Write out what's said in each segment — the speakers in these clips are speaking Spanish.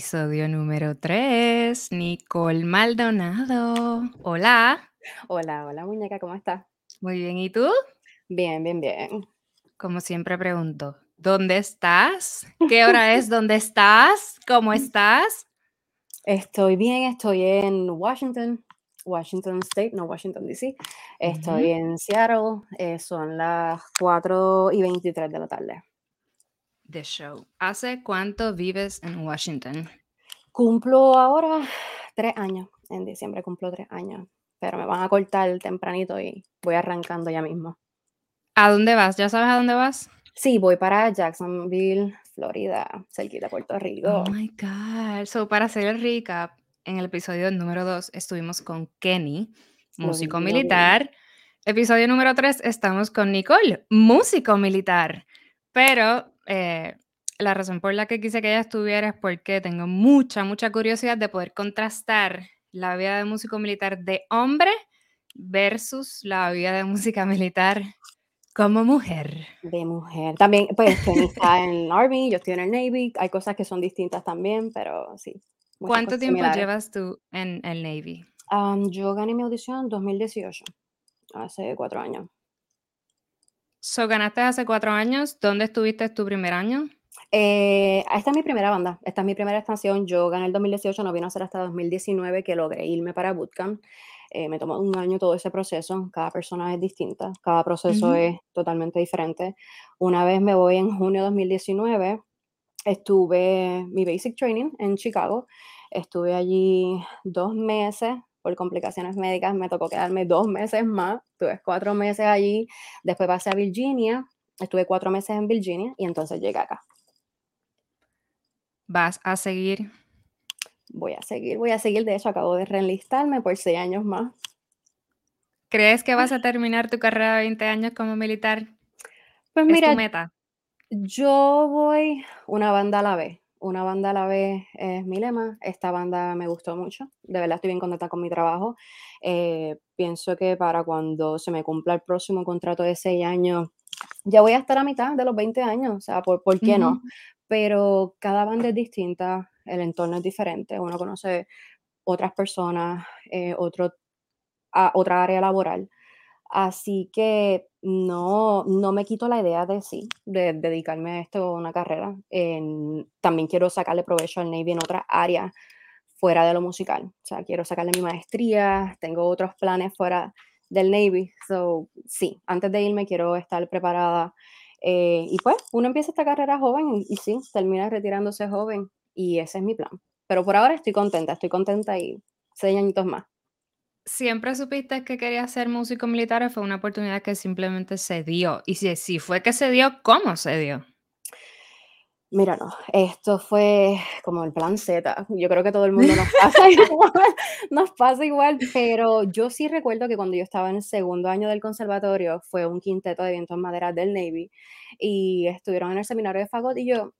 episodio número 3, Nicole Maldonado. Hola. Hola, hola muñeca, ¿cómo estás? Muy bien, ¿y tú? Bien, bien, bien. Como siempre pregunto, ¿dónde estás? ¿Qué hora es? ¿Dónde estás? ¿Cómo estás? Estoy bien, estoy en Washington, Washington State, no Washington DC. Estoy en Seattle, eh, son las 4 y 23 de la tarde. The show. ¿Hace cuánto vives en Washington? Cumplo ahora tres años, en diciembre cumplo tres años, pero me van a cortar tempranito y voy arrancando ya mismo. ¿A dónde vas? ¿Ya sabes a dónde vas? Sí, voy para Jacksonville, Florida, cerquita de Puerto Rico. Oh my God. So, para hacer el recap, en el episodio número 2 estuvimos con Kenny, músico militar. Episodio número 3 estamos con Nicole, músico militar. Pero eh, la razón por la que quise que ella estuviera es porque tengo mucha, mucha curiosidad de poder contrastar la vida de músico militar de hombre versus la vida de música militar como mujer. De mujer. También, pues, Kenny está en el Army, yo estoy en el Navy. Hay cosas que son distintas también, pero sí. ¿Cuánto tiempo similares. llevas tú en el Navy? Yo gané mi audición en 2018, hace cuatro años. So, ganaste hace cuatro años. ¿Dónde estuviste tu primer año? Eh, esta es mi primera banda, esta es mi primera estación. Yo gané el 2018, no vino a ser hasta 2019 que logré irme para Bootcamp. Eh, me tomó un año todo ese proceso, cada persona es distinta, cada proceso Ujú. es totalmente diferente. Una vez me voy en junio de 2019, estuve mi basic training en Chicago, estuve allí dos meses por complicaciones médicas, me tocó quedarme dos meses más, tuve cuatro meses allí, después pasé a Virginia, estuve cuatro meses en Virginia y entonces llegué acá. Vas a seguir. Voy a seguir, voy a seguir, de hecho acabo de reenlistarme por seis años más. ¿Crees que vas a terminar tu carrera de 20 años como militar? Pues ¿Es mira, tu meta? yo voy una banda a la vez, una banda a la vez es mi lema, esta banda me gustó mucho, de verdad estoy bien contenta con mi trabajo, eh, pienso que para cuando se me cumpla el próximo contrato de seis años, ya voy a estar a mitad de los 20 años, o sea, ¿por, por qué no? Pero cada banda es distinta, el entorno es diferente, uno conoce otras personas, eh, otro, a- otra área laboral. Así que no, no me quito la idea de sí, de dedicarme a esto, una carrera. En- también quiero sacarle provecho al Navy en otras áreas fuera de lo musical. O sea, quiero sacarle mi maestría, tengo otros planes fuera del Navy. So, sí, antes de irme quiero estar preparada. Eh, y pues, uno empieza esta carrera joven y, sí, termina retirándose joven. Y ese es mi plan. Pero por ahora estoy contenta, estoy contenta y seis añitos más. ¿Siempre supiste que querías ser músico militar o fue una oportunidad que simplemente se dio? Y si, si fue que se dio, ¿cómo se dio? Mira, no, esto fue como el plan Z. Yo creo que todo el mundo nos pasa igual, nos pasa igual, pero yo sí recuerdo que cuando yo estaba en el segundo año del conservatorio fue un quinteto de vientos maderas del Navy y estuvieron en el seminario de fagot y yo,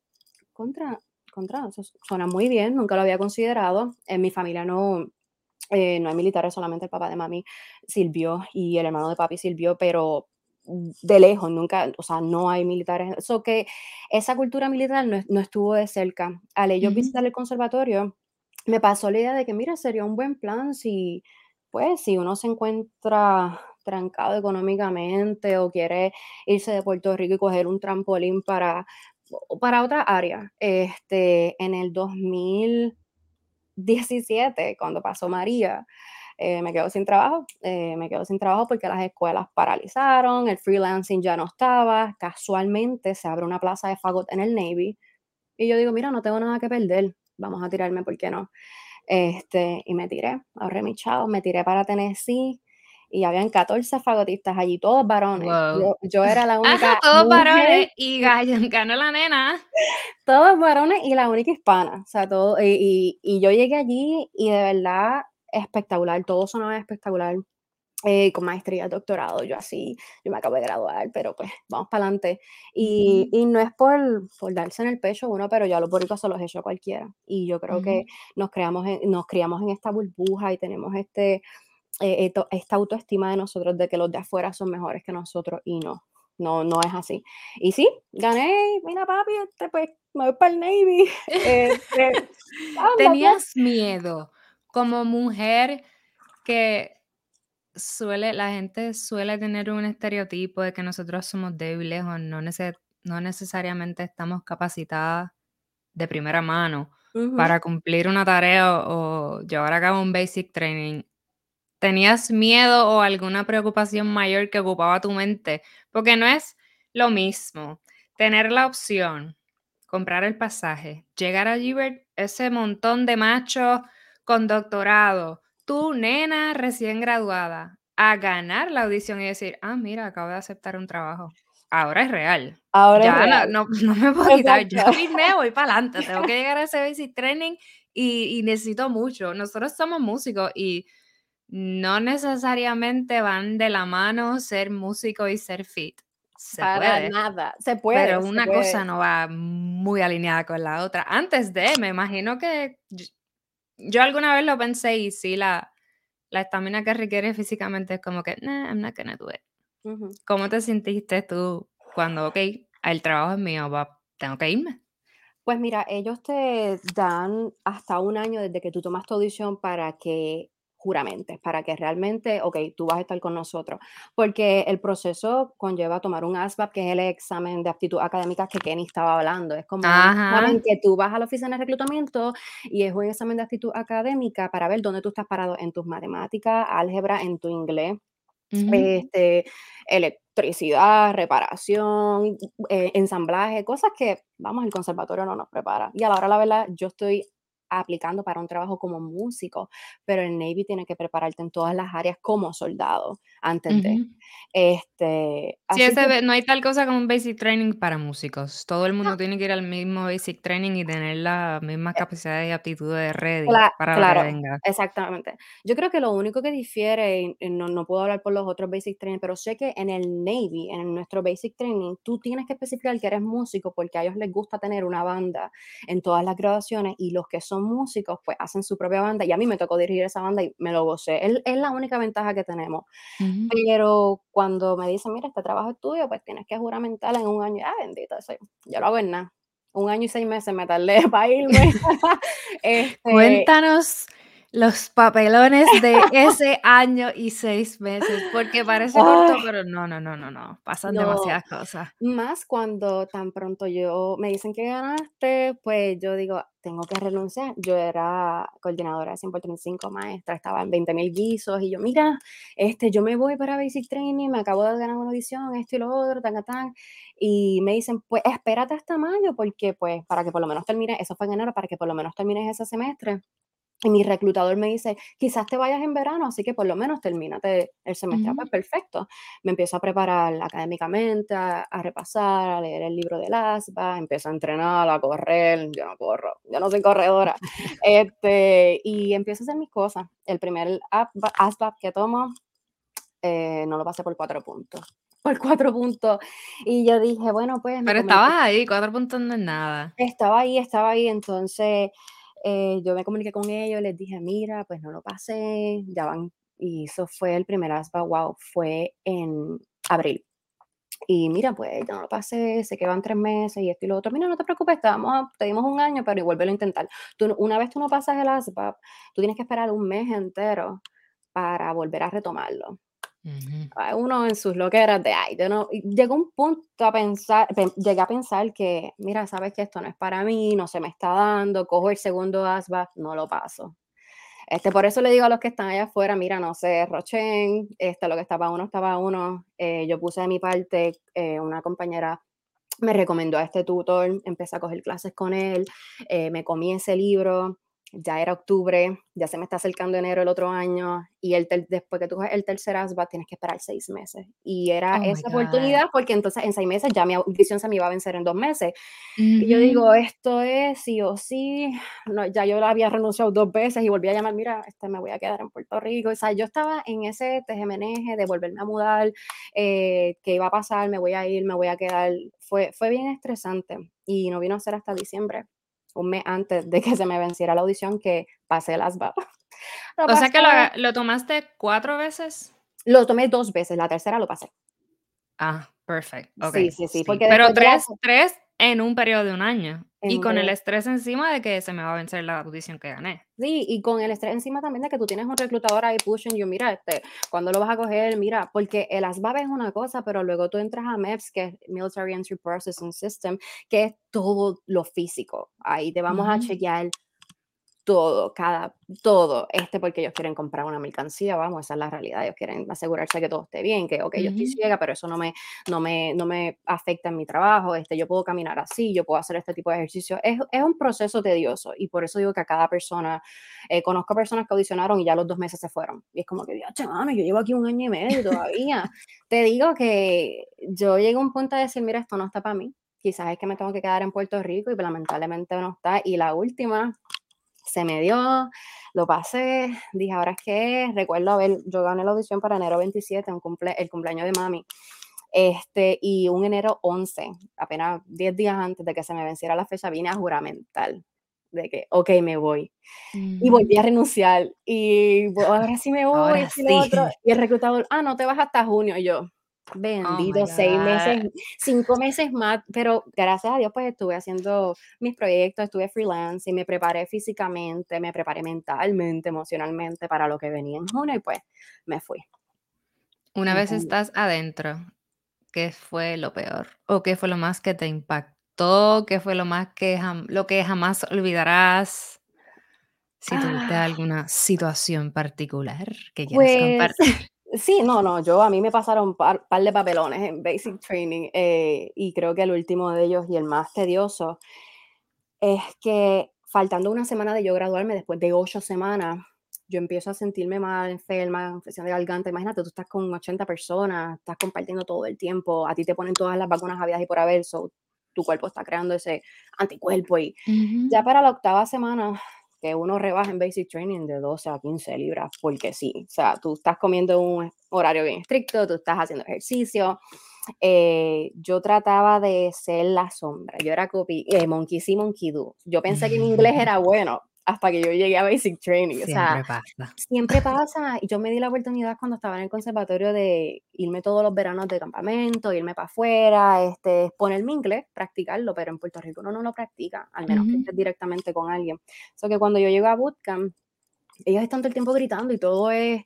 contra, contra, eso suena muy bien, nunca lo había considerado. En mi familia no, eh, no hay militares, solamente el papá de mami sirvió y el hermano de papi sirvió, pero de lejos, nunca, o sea, no hay militares. Eso que esa cultura militar no, no estuvo de cerca. Al ellos Ujú. visitar el conservatorio, me pasó la idea de que, mira, sería un buen plan si, pues, si uno se encuentra trancado económicamente o quiere irse de Puerto Rico y coger un trampolín para, para otra área. Este, en el 2017, cuando pasó María, eh, me quedo sin trabajo, eh, me quedo sin trabajo porque las escuelas paralizaron, el freelancing ya no estaba, casualmente se abre una plaza de fagot en el Navy y yo digo, mira, no tengo nada que perder, vamos a tirarme, ¿por qué no? Este, y me tiré, ahorré mis chavos, me tiré para Tennessee y habían 14 fagotistas allí, todos varones. Wow. Yo, yo era la Ajá, única todos mujer, varones y ganó la nena. todos varones y la única hispana, o sea, todo, y, y- y yo llegué allí y de verdad espectacular, todo sonaba espectacular, eh, con maestría, doctorado, yo así, yo me acabo de graduar, pero pues vamos para adelante. Y, Ujú, y no es por, por darse en el pecho uno, pero ya los boricuas se los hecho a cualquiera. Y yo creo que ujú. nos, creamos en- nos criamos en esta burbuja y tenemos este, eh, esto- esta autoestima de nosotros de que los de afuera son mejores que nosotros y no, no, no es así. Y sí, gané, mira papi, este, pues me voy para el Navy. Este. ¿Tenías miedo como mujer que suele, la gente suele tener un estereotipo de que nosotros somos débiles o no, nece- no necesariamente estamos capacitadas de primera mano para cumplir una tarea o, o llevar a cabo un basic training? ¿Tenías miedo o alguna preocupación mayor que ocupaba tu mente? Porque no es lo mismo tener la opción, comprar el pasaje, llegar allí, ver ese montón de machos con doctorado, tú, nena recién graduada, a ganar la audición y decir, ah, mira, acabo de aceptar un trabajo. Ahora es real. Ahora es Ya no, real. no, no me puedo quitar, Exacto. vine, voy para adelante, tengo que llegar a ese basic training y, y necesito mucho. Nosotros somos músicos y no necesariamente van de la mano ser músico y ser fit. Se Para puede, nada. Se puede, pero se una puede. cosa no va muy alineada con la otra. Antes de, me imagino que yo, alguna vez lo pensé y sí, la la estamina que requiere físicamente es como que, nah, I'm not gonna do it. ¿Cómo te sentiste tú cuando, ok, el trabajo es mío, va, tengo que irme? Pues mira, ellos te dan hasta un año desde que tú tomas tu audición para que juramentes, para que realmente, ok, tú vas a estar con nosotros. Porque el proceso conlleva tomar un ASVAB, que es el examen de aptitud académica que Kenny estaba hablando. Es como un que tú vas a la oficina de reclutamiento y es un examen de aptitud académica para ver dónde tú estás parado en tus matemáticas, álgebra, en tu inglés, este, electricidad, reparación, eh, ensamblaje, cosas que, vamos, el conservatorio no nos prepara. Y a la hora, la verdad, yo estoy aplicando para un trabajo como músico, pero el Navy tiene que prepararte en todas las áreas como soldado antes de. Este, Sí, así ese que be- no hay tal cosa como un basic training para músicos. Todo el no, mundo tiene que ir al mismo basic training y tener las mismas eh, capacidades y aptitudes ready Cla- para lo que claro, venga. exactamente. Yo creo que lo único que difiere, y no, no puedo hablar por los otros basic training, pero sé que en el Navy, en nuestro basic training, tú tienes que especificar que eres músico porque a ellos les gusta tener una banda en todas las graduaciones y los que son músicos pues hacen su propia banda y a mí me tocó dirigir esa banda y me lo gocé. Es, es la única ventaja que tenemos. Pero cuando me dicen, mira, este trabajo es tuyo, pues tienes que juramentar en un año. Ah, bendito, eso, yo lo hago en nada. Un año y seis meses me tardé para irme. este, Cuéntanos los papelones de ese año y seis meses, porque parece corto, pero no, no, no, no, no, pasan no, demasiadas cosas. más cuando tan pronto yo me dicen que ganaste, pues yo digo, tengo que renunciar. Yo era coordinadora de 100 por 35 maestra, estaba en 20 mil guisos y yo, mira, este, yo me voy para Basic Training, me acabo de ganar una audición, esto y lo otro, tan, tan, tan. Y me dicen, pues espérate hasta mayo, porque pues para que por lo menos termine, eso fue en enero, para que por lo menos termines ese semestre. Y mi reclutador me dice, quizás te vayas en verano, así que por lo menos termínate el semestre. Ah, Ujú. pues perfecto. Me empiezo a preparar académicamente, a, a repasar, a leer el libro del ASBA, empiezo a entrenar, a correr, yo no corro, yo no soy corredora. Este, y empiezo a hacer mis cosas. El primer ASVAB que tomo, eh, no lo pasé por cuatro puntos. Por cuatro puntos. Y yo dije, bueno, pues Pero estabas ahí, cuatro puntos no es nada. estaba ahí, estaba ahí, entonces eh, yo me comuniqué con ellos, les dije, mira, pues no lo pasé, ya van, y eso fue el primer ASBA, wow, fue en abril. Y mira, pues yo no lo pasé, sé que van tres meses y esto y lo otro. Mira, no te preocupes, te, vamos a- te dimos un año, pero igual vuelve a intentar. Tú, una vez tú no pasas el ASVAB, tú tienes que esperar un mes entero para volver a retomarlo. Ay, uno en sus loqueras de, ay, no, llegó un punto a pensar, pe- llegué a pensar que, mira, sabes que esto no es para mí, no se me está dando, cojo el segundo ASVAB, no lo paso. Este, por eso le digo a los que están allá afuera, mira, no sé, Rochen, este, lo que estaba uno, estaba uno, eh, yo puse de mi parte, eh, una compañera me recomendó a este tutor, empecé a coger clases con él, eh, me comí ese libro, ya era octubre, ya se me está acercando enero el otro año, y el después que tú coges el tercer ASVAB tienes que esperar seis meses. Y era Oh esa oportunidad porque entonces en seis meses ya mi audición se me iba a vencer en dos meses. Y yo digo, esto es sí o sí, no, ya yo había renunciado dos veces y volví a llamar, mira, este, me voy a quedar en Puerto Rico. O sea, yo estaba en ese tejemeneje de volverme a mudar, eh, qué iba a pasar, me voy a ir, me voy a quedar. Fue, fue bien estresante y no vino a ser hasta diciembre, un mes antes de que se me venciera la audición que pasé las babas. O sea que lo, pasé, lo tomaste cuatro veces. lo tomé dos veces, la tercera lo pasé. Ah, Perfecto, ok. Sí, sí, sí, Sí, pero la 3 3 en un periodo de 1 año, y con el estrés encima de que se me va a vencer la audición que gané. Sí, y con el estrés encima también de que tú tienes un reclutador ahí pushing you, mira, este, ¿cuándo lo vas a coger? Mira, porque el ASVAB es una cosa, pero luego tú entras a MEPS, que es Military Entry Processing System, que es todo lo físico. Ahí te vamos a Ujú. chequear todo, cada todo, este, porque ellos quieren comprar una mercancía, vamos, esa es la realidad, ellos quieren asegurarse que todo esté bien, que, okey, yo estoy ciega, pero eso no me no me no me afecta en mi trabajo, este, yo puedo caminar así, yo puedo hacer este tipo de ejercicio. Es es un proceso tedioso, y por eso digo que a cada persona eh, conozco personas que audicionaron y ya los 2 meses se fueron, y es como que, diache, mano, yo llevo aquí 1 año y medio todavía. Te digo que yo llegué a un punto de decir: "Mira, esto no está para mí, quizás es que me tengo que quedar en Puerto Rico", y lamentablemente no está. Y la última, se me dio, lo pasé, dije: "¿Ahora qué es?". Recuerdo haber yo gané la audición para enero 27, un cumple el cumpleaños de mami, este, y un enero 11, apenas 10 días antes de que se me venciera la fecha, vine a juramentar de que: "Okey, me voy". Y Ujú. volví a renunciar, y ahora sí me voy, Ahora y lo otro, sí. y el reclutador: "Ah, no te vas hasta junio", y yo: Oh "Bendito, 6 meses, God. 5 meses más", pero gracias a Dios, pues, estuve haciendo mis proyectos, estuve freelance y me preparé físicamente, me preparé mentalmente, emocionalmente para lo que venía en junio, y pues, me fui. Una Me vez estás adentro, ¿qué fue lo peor? ¿O qué fue lo más que te impactó? ¿Qué fue lo más que lo que jamás olvidarás? Si tuviste Ah. alguna situación particular que quieras Pues, compartir. Sí, no, no, yo a mí me pasaron par par de papelones en basic training, eh, y creo que el último de ellos, y el más tedioso es que faltando una semana de yo graduarme, después de 8 semanas, yo empiezo a sentirme mal, enferma, infección de garganta. Imagínate, tú estás con 80 personas, estás compartiendo todo el tiempo, a ti te ponen todas las vacunas habidas y por haber, so, tu cuerpo está creando ese anticuerpo, y Ujú. ya para la octava semana, que uno rebaja en basic training de 12 a 15 libras, porque sí, o sea, tú estás comiendo un horario bien estricto, tú estás haciendo ejercicio, eh, yo trataba de ser la sombra, yo era copy eh, monkey see, monkey do. Yo pensé que mi inglés era bueno, hasta que yo llegué a basic training, o sea, Siempre pasa. siempre pasa, y yo me di la oportunidad cuando estaba en el conservatorio de irme todos los veranos de campamento, irme para afuera, este, exponer mi inglés, practicarlo, pero en Puerto Rico uno no lo practica, al menos que Ujú. estés directamente con alguien. So, que cuando yo llego a bootcamp, ellos están todo el tiempo gritando y todo es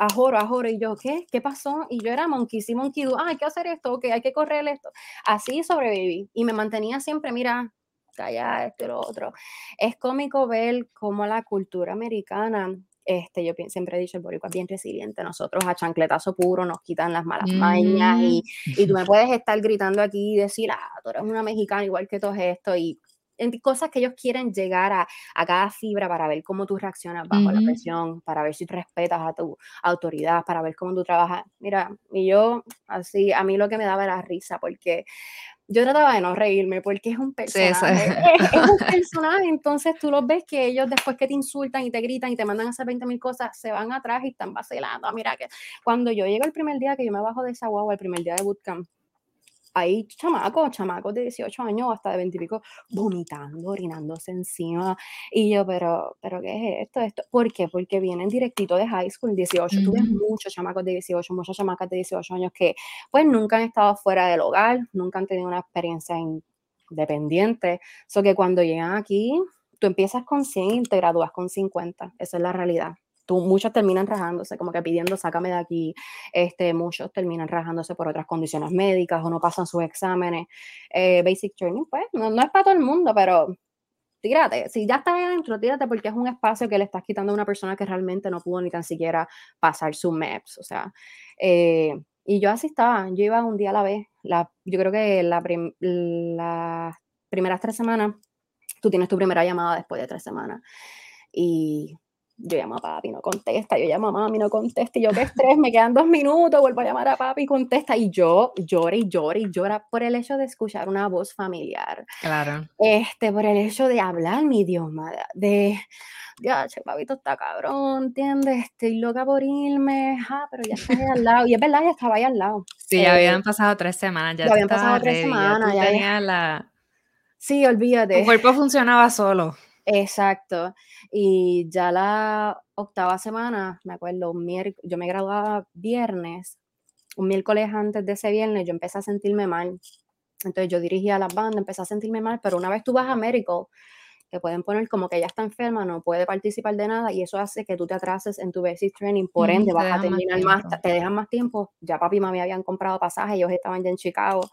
ajoro, ajoro, y yo: "¿Qué? ¿Qué pasó?". Y yo era monkey see, monkey "Ah, hay que hacer esto, okey, hay que correr esto". Así sobreviví, y me mantenía siempre, mira, callada, esto y lo otro. Es cómico ver cómo la cultura americana, este, yo siempre he dicho, el boricua es bien resiliente, nosotros a chancletazo puro nos quitan las malas mañas, Mm. y y tú me puedes estar gritando aquí y decir: "Ah, tú eres una mexicana igual que todos estos", y en cosas que ellos quieren llegar a a cada fibra para ver cómo tú reaccionas bajo la presión, para ver si respetas a tu autoridad, para ver cómo tú trabajas. Mira, y yo así, a mí lo que me daba era risa, porque yo trataba de no reírme, porque es un Sí, personaje, es es un personaje, entonces tú los ves que ellos después que te insultan y te gritan y te mandan a hacer 20,000 cosas, se van atrás y están vacilando. Mira que cuando yo llego el primer día que yo me bajo de esa guagua, el primer día de bootcamp, hay chamacos, chamacos de 18 años, hasta de 20 y pico, vomitando, orinándose encima, y yo: "Pero pero, ¿qué es esto? Esto", ¿por qué? Porque vienen directito de high school, 18, tú ves Ujú. muchos chamacos de 18, muchas chamacas de 18 años que, pues, nunca han estado fuera del hogar, nunca han tenido una experiencia independiente. So, que cuando llegan aquí, tú empiezas con 100 y te gradúas con 50, esa es la realidad. Tú muchos terminan rajándose, como que pidiendo: "Sácame de aquí", este, muchos terminan rajándose por otras condiciones médicas, o no pasan sus exámenes. Eh, basic training, pues, no no es para todo el mundo, pero tírate, si ya estás adentro, tírate, porque es un espacio que le estás quitando a una persona que realmente no pudo ni tan siquiera pasar su MEPS, o sea, eh, y yo así estaba, yo iba un día a la vez, la yo creo que las primeras 3 semanas, tú tienes tu primera llamada después de 3 semanas, y yo llamo a papi, no contesta, yo llamo a mami, no contesta, y yo: "Qué estrés, me quedan 2 minutos, vuelvo a llamar a papi y contesta", y yo llore, y llore, y llora por el hecho de escuchar una voz familiar, Claro. este, por el hecho de hablar mi idioma, de: "Diache, papi, esto está cabrón, ¿entiendes? Estoy loca por irme". "Ah, pero ya estás ahí al lado", y es verdad, ya estaba ahí al lado, Sí, ya eh habían pasado 3 semanas, ya ya habían pasado estabas 3 ready, ya semanas, ya tenías la Sí, tu olvídate. cuerpo funcionaba solo. Exacto, y ya la octava semana, me acuerdo, un yo me graduaba viernes, un miércoles antes de ese viernes yo empecé a sentirme mal. Entonces yo dirigía las bandas, empecé a sentirme mal, pero una vez tú vas a Medical, te pueden poner como que ella está enferma, no puede participar de nada y eso hace que tú te atrases en tu basic training, por ende vas a terminar más, te dejan más tiempo. Ya papi y mami habían comprado pasajes, ellos estaban ya en Chicago.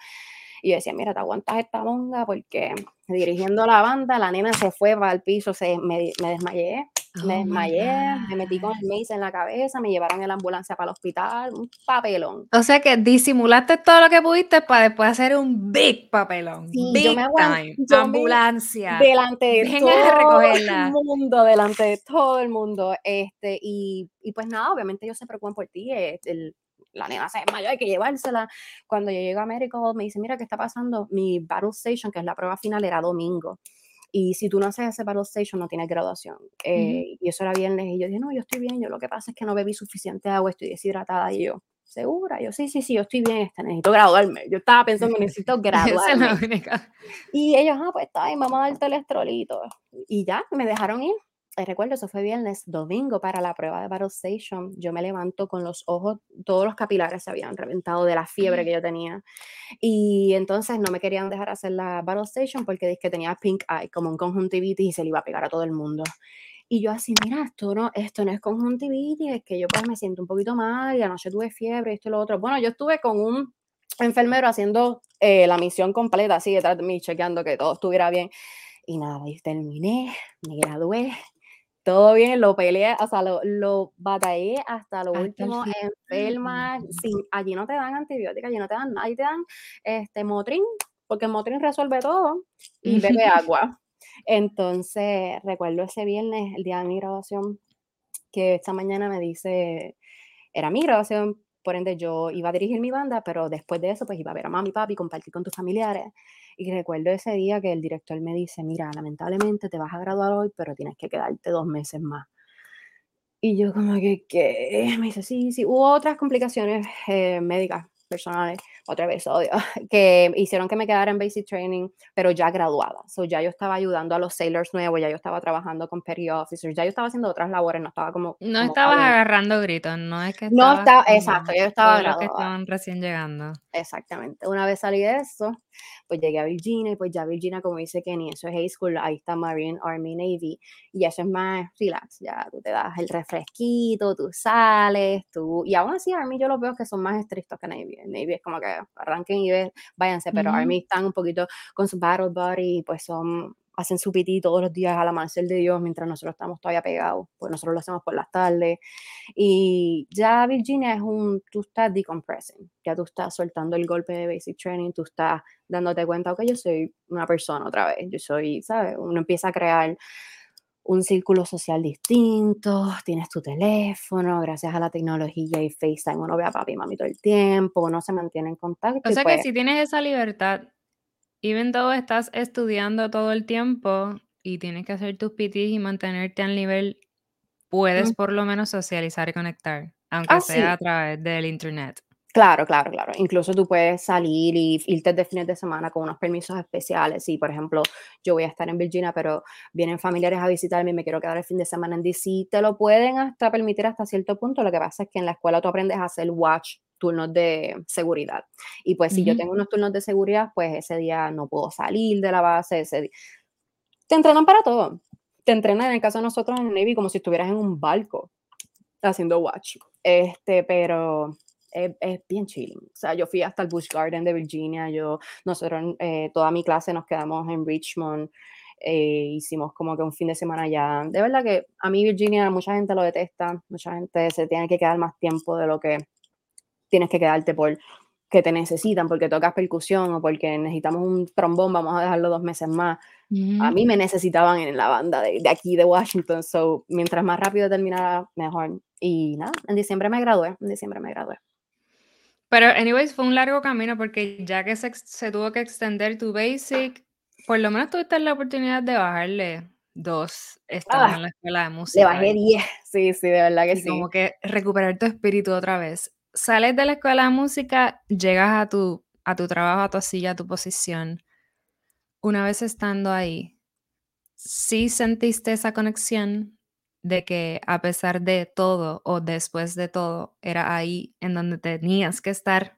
Y yo decía, mira, te aguantas esta monga porque dirigiendo la banda, la nena se fue para el piso, se, me, me desmayé me oh desmayé, me metí con el mace en la cabeza, me llevaron en la ambulancia para el hospital, un papelón. O sea que disimulaste todo lo que pudiste para después hacer un big papelón. Sí, big yo me time, ambulancia. delante de todo el mundo, delante de todo el mundo. Este, y, y pues nada, obviamente ellos se preocupan por ti. El, la nena se desmayó, hay que llevársela. Cuando yo llego a México, me dice, mira, ¿qué está pasando? Mi battle station, que es la prueba final, era domingo. Y si tú no haces ese battle station, no tienes graduación. Eh, y eso era viernes. Y yo dije, no, yo estoy bien. Yo lo que pasa es que no bebí suficiente agua, estoy deshidratada. Y yo, ¿segura? Yo, sí, sí, sí, yo estoy bien. Este, necesito graduarme. Yo estaba pensando, necesito graduarme. y ellos, ah, pues está bien, vamos a darte el electrolito. Y ya, me dejaron ir. Eh, recuerdo, eso fue viernes, domingo para la prueba de Battle Station. Yo me levanto con los ojos, todos los capilares se habían reventado de la fiebre que yo tenía. Y entonces no me querían dejar hacer la Battle Station porque dije que tenía pink eye, como un conjuntivitis y se le iba a pegar a todo el mundo. Y yo así, mira, esto no, esto no es conjuntivitis, es que yo pues me siento un poquito mal y anoche tuve fiebre, esto y lo otro. Bueno, yo estuve con un enfermero haciendo eh, la misión completa, así detrás de mí, chequeando que todo estuviera bien. Y nada, y terminé, me gradué, todo bien, lo peleé, o sea, lo, lo batallé hasta lo último, enferma, sin, allí no te dan antibióticos, allí no te dan nada, allí te dan este Motrin, porque Motrin resuelve todo y bebe agua. Entonces, recuerdo ese viernes, el día de mi graduación, que esta mañana me dice, era mi graduación, por ende yo iba a dirigir mi banda, pero después de eso, pues iba a ver a mami papi, compartir con tus familiares. Y recuerdo ese día que el director me dice, mira, lamentablemente te vas a graduar hoy, pero tienes que quedarte dos meses más. Y yo como que, ¿qué? Me dice, sí, sí, hubo otras complicaciones eh, médicas personales, otro episodio, que hicieron que me quedara en basic training, pero ya graduada. So ya yo estaba ayudando a los sailors nuevos, ya yo estaba trabajando con petty officers, ya yo estaba haciendo otras labores, no estaba como... No estabas agarrando gritos, no es que... No estaba, exacto, yo estaba graduada. que estaban recién llegando. Exactamente. Una vez salí de eso, pues llegué a Virginia y pues ya Virginia, como dice Kenny, eso es high school, ahí está Marine, Army, Navy, y eso es más relax, ya tú te das el refresquito, tú sales, tú, y aún así Army yo los veo que son más estrictos que Navy, Navy es como que arranquen y ve, váyanse, pero Army están un poquito con su battle body, pues son hacen su pití todos los días al amanecer de Dios mientras nosotros estamos todavía pegados, pues nosotros lo hacemos por las tardes. Y ya Virginia es un, tú estás decompressing, ya tú estás soltando el golpe de basic training, tú estás dándote cuenta, que yo soy una persona otra vez, yo soy, ¿sabes? Uno empieza a crear un círculo social distinto, tienes tu teléfono, gracias a la tecnología y FaceTime uno ve a papi y mami todo el tiempo, uno se mantiene en contacto. O sea que pues si tienes esa libertad, even though estás estudiando todo el tiempo y tienes que hacer tus PTs y mantenerte al nivel, puedes por lo menos socializar y conectar, aunque Ah, sea a sí. través del internet. Claro, claro, claro. Incluso tú puedes salir y irte de fines de semana con unos permisos especiales. Si, por ejemplo, yo voy a estar en Virginia, pero vienen familiares a visitarme y me quiero quedar el fin de semana en DC, te lo pueden hasta permitir hasta cierto punto. Lo que pasa es que en la escuela tú aprendes a hacer watch turnos de seguridad. Y pues si yo tengo unos turnos de seguridad, pues ese día no puedo salir de la base. Ese di- Te entrenan para todo. Te entrenan en el caso de nosotros en el Navy como si estuvieras en un barco haciendo watch. Este, pero es, es bien chilling. O sea, yo fui hasta el Busch Garden de Virginia. Yo, nosotros, eh, toda mi clase nos quedamos en Richmond. eh, hicimos como que un fin de semana allá. De verdad que a mí Virginia, mucha gente lo detesta. Mucha gente se tiene que quedar más tiempo de lo que tienes que quedarte por que te necesitan, porque tocas percusión o porque necesitamos un trombón, vamos a dejarlo dos meses más. A mí me necesitaban en la banda de, de aquí de Washington, so mientras más rápido terminara, mejor. Y nada, en diciembre me gradué, en diciembre me gradué. Pero, anyways, fue un largo camino porque ya que se, tuvo que extender tu basic, por lo menos tuviste la oportunidad de bajarle dos estando Ah, en la escuela de le música bajé y, 10, sí, sí, de verdad que y sí. como que recuperar tu espíritu otra vez. Sales de la escuela de música, llegas a tu, a tu trabajo, a tu silla, a tu posición. Una vez estando ahí, ¿sí sentiste esa conexión de que a pesar de todo o después de todo, era ahí en donde tenías que estar?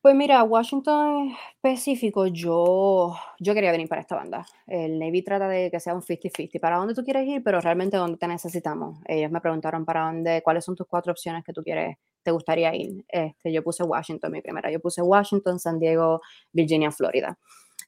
Pues mira, Washington específico, yo, yo quería venir para esta banda. El Navy trata de que sea un 50-50. ¿Para dónde tú quieres ir? Pero realmente dónde te necesitamos. Ellos me preguntaron para dónde, cuáles son tus cuatro opciones que tú quieres, te gustaría ir. Este, yo puse Washington, mi primera. Yo puse Washington, San Diego, Virginia, Florida.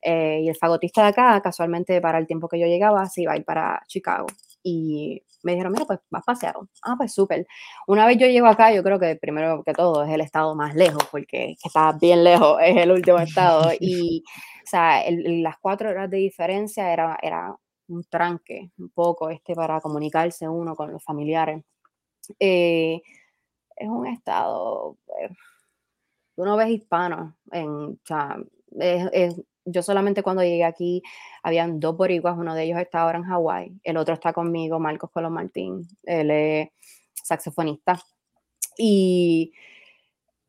Eh, y el fagotista de acá, casualmente para el tiempo que yo llegaba, se iba a ir para Chicago. Y me dijeron, mira, pues vas paseado. Ah, pues súper. Una vez yo llego acá, yo creo que primero que todo es el estado más lejos, porque está bien lejos, es el último estado. Y, o sea, las cuatro horas de diferencia era, era un tranque, un poco, este, para comunicarse uno con los familiares. Eh, es un estado, eh, tú no ves hispano, en, o sea, es, yo solamente cuando llegué aquí, habían dos boricuas, uno de ellos está ahora en Hawái, el otro está conmigo, Marcos Colón Martín, él es saxofonista. Y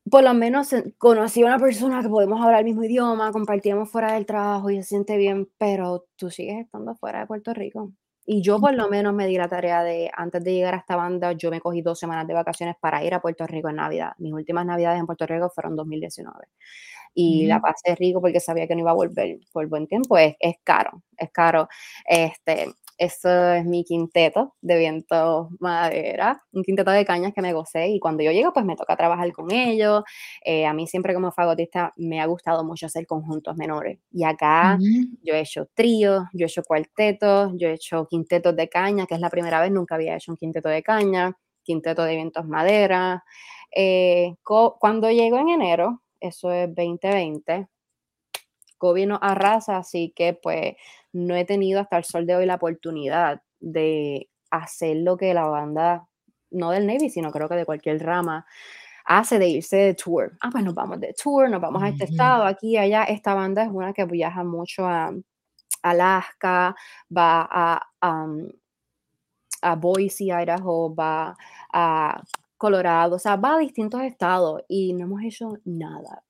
por lo menos conocí a una persona que podemos hablar el mismo idioma, compartíamos fuera del trabajo y se siente bien, pero tú sigues estando fuera de Puerto Rico. Y yo por lo menos me di la tarea de, antes de llegar a esta banda, yo me cogí dos semanas de vacaciones para ir a Puerto Rico en Navidad. Mis últimas Navidades en Puerto Rico fueron 2019 y la pasé rico porque sabía que no iba a volver por buen tiempo. Es, es caro, es caro. Este, eso es mi quinteto de viento madera, un quinteto de cañas que me gocé y cuando yo llego pues me toca trabajar con ellos. Eh, a mí siempre como fagotista me ha gustado mucho hacer conjuntos menores y acá yo he hecho tríos, yo he hecho cuartetos, yo he hecho quintetos de caña, que es la primera vez, nunca había hecho un quinteto de caña, quinteto de vientos madera. Eh, cuando llego en enero, eso es 2020. COVID nos arrasa, así que pues no he tenido hasta el sol de hoy la oportunidad de hacer lo que la banda, no del Navy, sino creo que de cualquier rama, hace de irse de tour. Ah, pues nos vamos de tour, nos vamos a este estado, aquí, allá. Esta banda es una que viaja mucho a Alaska, va a, a Boise, Idaho, va a Colorado, o sea, va a distintos estados y no hemos hecho nada.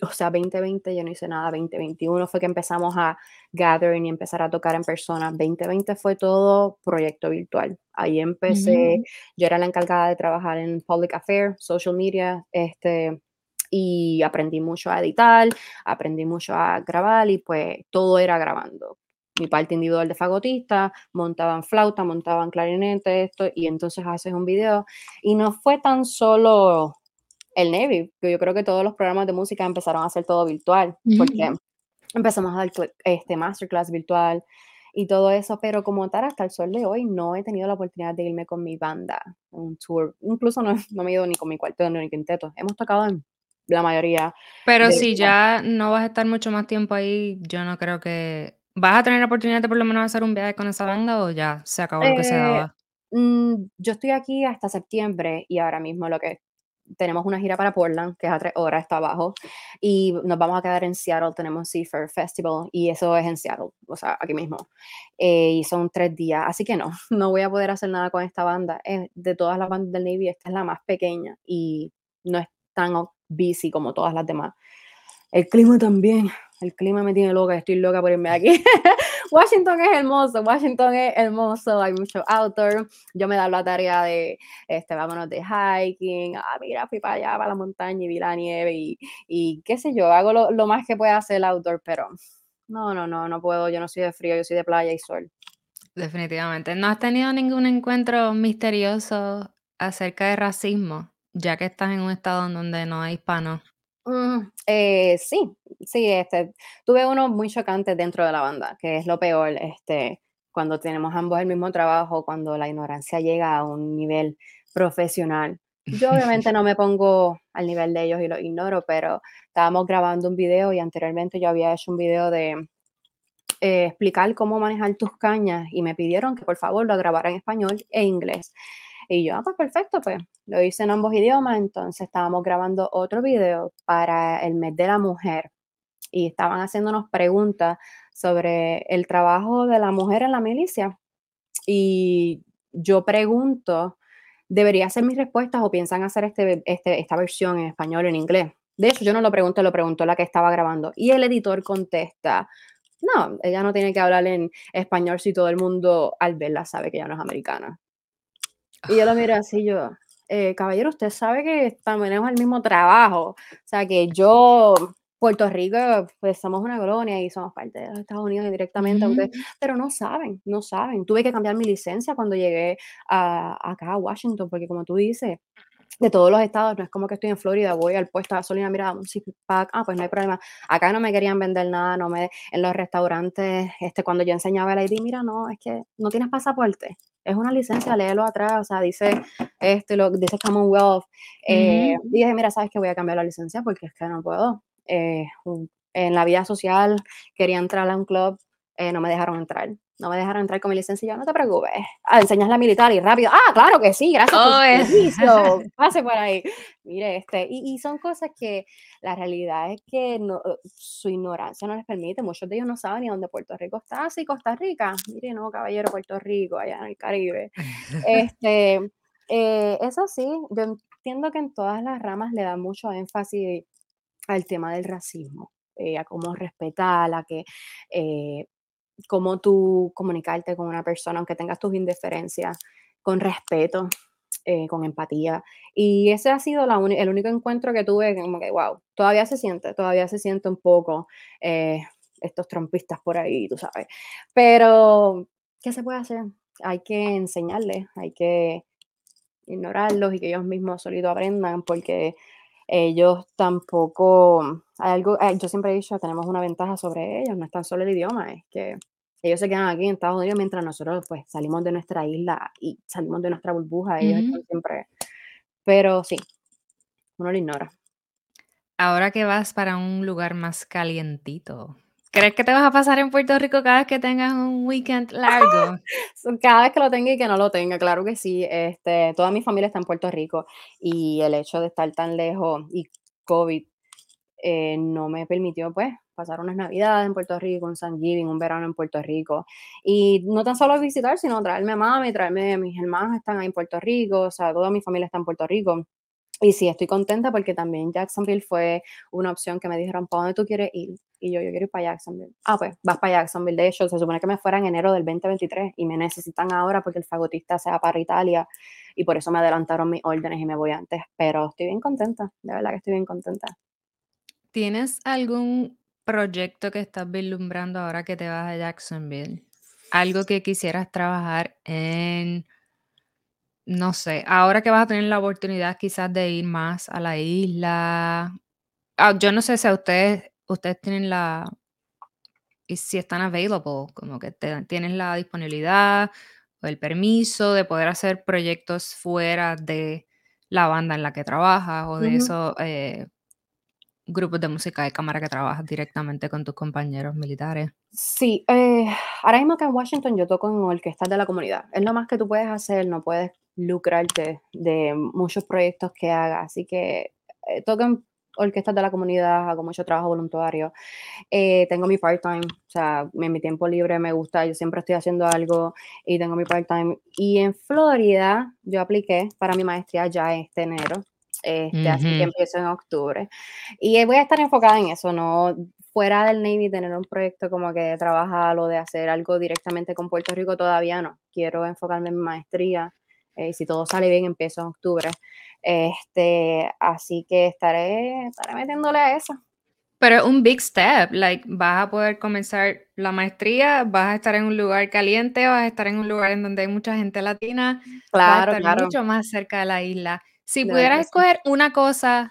O sea, 2020 yo no hice nada, 2021 fue que empezamos a gathering y empezar a tocar en persona. 2020 fue todo proyecto virtual. Ahí empecé, yo era la encargada de trabajar en public affairs, social media, este, y aprendí mucho a editar, aprendí mucho a grabar y pues todo era grabando mi parte individual de fagotista, montaban flauta, montaban clarinete, esto, y entonces haces un video. Y no fue tan solo el Navy, que yo creo que todos los programas de música empezaron a hacer todo virtual, porque empezamos a dar este masterclass virtual y todo eso, pero como tal, hasta el sol de hoy no he tenido la oportunidad de irme con mi banda, un tour, incluso no, no me he ido ni con mi cuarteto ni quinteto, hemos tocado en la mayoría. Pero si ya no vas a estar mucho más tiempo ahí, yo no creo que ¿Vas a tener la oportunidad de por lo menos hacer un viaje con esa banda o ya se acabó lo que se Eh, daba? mm, yo estoy aquí hasta septiembre y ahora mismo lo que tenemos una gira para Portland, que es a tres horas, está abajo, y nos vamos a quedar en Seattle, tenemos Seafair Festival, y eso es en Seattle, o sea, aquí mismo, eh, y son tres días, así que no, no voy a poder hacer nada con esta banda. Eh, de todas las bandas del Navy, esta es la más pequeña y no es tan busy como todas las demás. El clima también, el clima me tiene loca, estoy loca por irme aquí. Washington es hermoso, Washington es hermoso, hay mucho outdoor. Yo me da la tarea de, este, vámonos de hiking, ah, mira, fui para allá, para la montaña y vi la nieve y, y qué sé yo, hago lo, más que pueda hacer outdoor, pero no, no, no, no puedo, yo no soy de frío, yo soy de playa y sol. Definitivamente. ¿No has tenido ningún encuentro misterioso acerca de racismo, ya que estás en un estado en donde no hay hispanos? Mm, eh, sí, sí, este, tuve uno muy chocante dentro de la banda, que es lo peor, este, cuando tenemos ambos el mismo trabajo, cuando la ignorancia llega a un nivel profesional. Yo obviamente no me pongo al nivel de ellos y lo ignoro, pero estábamos grabando un video y anteriormente yo había hecho un video de eh, explicar cómo manejar tus cañas y me pidieron que por favor lo grabara en español e inglés. Y yo, ah, pues perfecto, pues lo hice en ambos idiomas, entonces estábamos grabando otro video para el mes de la mujer y estaban haciéndonos preguntas sobre el trabajo de la mujer en la milicia. Y yo pregunto, ¿debería hacer mis respuestas o piensan hacer este, este, esta versión en español o en inglés? De hecho, yo no lo pregunto, lo preguntó la que estaba grabando. Y el editor contesta, No, ella no tiene que hablar en español si todo el mundo al verla sabe que ella no es americana. Y yo lo miro así, yo, eh, caballero, usted sabe que tenemos el mismo trabajo. O sea, que yo, Puerto Rico, pues somos una colonia y somos parte de los Estados Unidos directamente, pero no saben, no saben. Tuve que cambiar mi licencia cuando llegué a, acá a Washington, porque como tú dices, de todos los estados, no es como que estoy en Florida, voy al puesto de gasolina, mira, un six pack, ah, pues no hay problema. Acá no me querían vender nada, no me, en los restaurantes, este, cuando yo enseñaba el ID, mira, no, es que no tienes pasaporte, es una licencia, léelo atrás, o sea, dice, este, lo, dice Commonwealth. Eh, dije, mira, sabes que voy a cambiar la licencia porque es que no puedo. Eh, en la vida social quería entrar a un club, eh, no me dejaron entrar no me dejaron entrar con mi licencia. Y yo, no te preocupes, ah, enseñas la militar y rápido, ah, claro que sí, gracias por el servicio, pase por ahí. Mire, este, y, y, son cosas que la realidad es que no, su ignorancia no les permite, muchos de ellos no saben ni dónde Puerto Rico está, ah, sí, Costa Rica, mire, no, caballero, Puerto Rico, allá en el Caribe. este, eh, eso sí, yo entiendo que en todas las ramas le da mucho énfasis al tema del racismo. Eh, a cómo respetar, a que eh, cómo tú comunicarte con una persona, aunque tengas tus indiferencias, con respeto, eh, con empatía. Y ese ha sido el único encuentro que tuve, como que, wow, todavía se siente, todavía se siente un poco eh, estos trompistas por ahí, tú sabes. Pero, ¿qué se puede hacer? Hay que enseñarles, hay que ignorarlos y que ellos mismos solitos aprendan, porque ellos tampoco, hay algo, eh, yo siempre he dicho, tenemos una ventaja sobre ellos, no es tan solo el idioma, es que ellos se quedan aquí en Estados Unidos mientras nosotros pues salimos de nuestra isla y salimos de nuestra burbuja, ellos están siempre, pero sí, uno lo ignora. Ahora que vas para un lugar más calientito, ¿Crees que te vas a pasar en Puerto Rico cada vez que tengas un weekend largo? cada vez que lo tenga y que no lo tenga, claro que sí. Este, toda mi familia está en Puerto Rico y el hecho de estar tan lejos y COVID eh, no me permitió pues pasar unas navidades en Puerto Rico, un San Giving, un verano en Puerto Rico. Y no tan solo visitar, sino traerme a mami, traerme a mis hermanos están ahí en Puerto Rico, o sea, toda mi familia está en Puerto Rico. Y sí, estoy contenta porque también Jacksonville fue una opción que me dijeron, ¿para dónde tú quieres ir? Y yo, yo quiero ir para Jacksonville. Ah, pues vas para Jacksonville. De hecho, se supone que me fuera en enero del 2023 y me necesitan ahora porque el fagotista sea para Italia y por eso me adelantaron mis órdenes y me voy antes. Pero estoy bien contenta, de verdad que estoy bien contenta. ¿Tienes algún proyecto que estás vislumbrando ahora que te vas a Jacksonville? Algo que quisieras trabajar en no sé, ahora que vas a tener la oportunidad quizás de ir más a la isla, ah, yo no sé si a ustedes, ustedes tienen la, y si están available, como que tienen la disponibilidad o el permiso de poder hacer proyectos fuera de la banda en la que trabajas o de esos eh, grupos de música de cámara que trabajas directamente con tus compañeros militares. Sí, eh, ahora mismo acá en Washington yo toco en orquestas de la comunidad. Es lo más que tú puedes hacer, no puedes lucrarte de muchos proyectos que haga. Así que eh, orquestas de la comunidad, hago mucho trabajo voluntario. Eh, tengo mi part-time, o sea, en mi tiempo libre me gusta, yo siempre estoy haciendo algo y tengo mi part-time. Y en Florida yo apliqué para mi maestría ya este enero. Este, Así que empiezo en octubre. Y voy a estar enfocada en eso, no fuera del Navy, tener un proyecto como que de trabajar o de hacer algo directamente con Puerto Rico, todavía no. Quiero enfocarme en mi maestría eh, si todo sale bien, empiezo en octubre. Este, así que estaré, estaré metiéndole a eso. Pero un big step, like, vas a poder comenzar la maestría, vas a estar en un lugar caliente, vas a estar en un lugar en donde hay mucha gente latina, claro, vas a estar mucho más cerca de la isla. Si pudieras escoger una cosa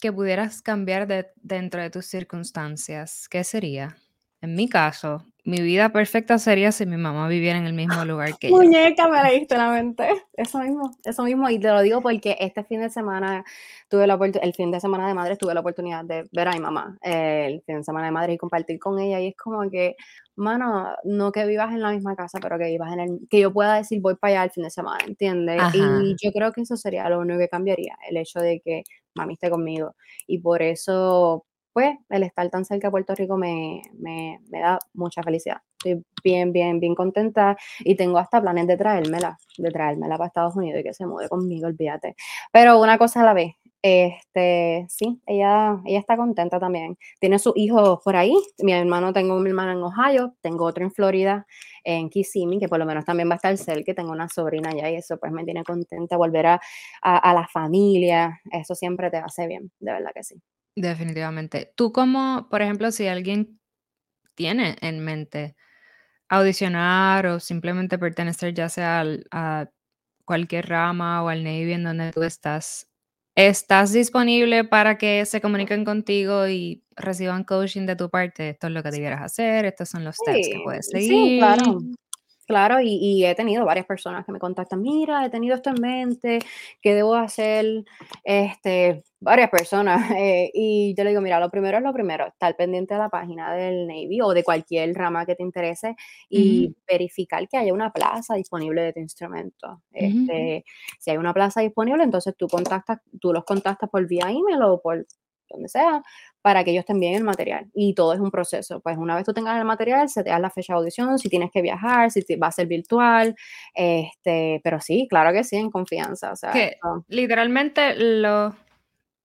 que pudieras cambiar dentro de tus circunstancias, ¿qué sería? En mi caso, mi vida perfecta sería si mi mamá viviera en el mismo lugar que yo. Muñeca, me leíste la mente. Eso mismo, eso mismo. Y te lo digo porque este fin de semana tuve la el fin de semana de madre tuve la oportunidad de ver a mi mamá el fin de semana de madre y compartir con ella. Y es como que, mano, no que vivas en la misma casa, pero que vivas en el, que yo pueda decir voy para allá el fin de semana, ¿entiendes? Y yo creo que eso sería lo único que cambiaría, el hecho de que mami esté conmigo. Y por eso pues el estar tan cerca de Puerto Rico me, me, me, da mucha felicidad. Estoy bien, bien, bien contenta y tengo hasta planes de traérmela, de traérmela para Estados Unidos y que se mude conmigo, olvídate. Pero una cosa a la vez, Este, sí, ella ella está contenta también. Tiene sus hijos por ahí. Mi hermano tengo mi hermano en Ohio, tengo otro en Florida, en Kissimmee, que por lo menos también va a estar cerca, tengo una sobrina allá y eso, pues, me tiene contenta volver a a la familia, eso siempre te hace bien, de verdad que sí. Definitivamente. Tú como, por ejemplo, si alguien tiene en mente audicionar o simplemente pertenecer ya sea al a cualquier rama o al Navy en donde tú estás, ¿estás disponible para que se comuniquen contigo y reciban coaching de tu parte? Esto es lo que debieras hacer, estos son los steps que Sí, puedes sí, seguir. claro. Claro, y y he tenido varias personas que me contactan: "Mira, he tenido esto en mente, ¿qué debo hacer?". Este, varias personas, eh, y yo le digo: "Mira, lo primero es lo primero, estar pendiente de la página del Navy o de cualquier rama que te interese y verificar que haya una plaza disponible de tu instrumento". Este, si hay una plaza disponible, entonces tú contactas tú los contactas por vía email o por donde sea, para que ellos te envíen el material. Y todo es un proceso. Pues una vez tú tengas el material, se te da la fecha de audición, si tienes que viajar, si te- va a ser virtual. Este, pero sí, claro que sí, en confianza. O sea, Que literalmente lo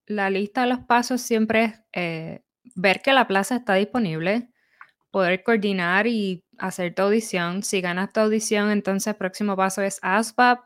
la lista de los pasos siempre es, eh, ver que la plaza está disponible, poder coordinar y hacer tu audición. Si ganas tu audición, entonces el próximo paso es ASVAB,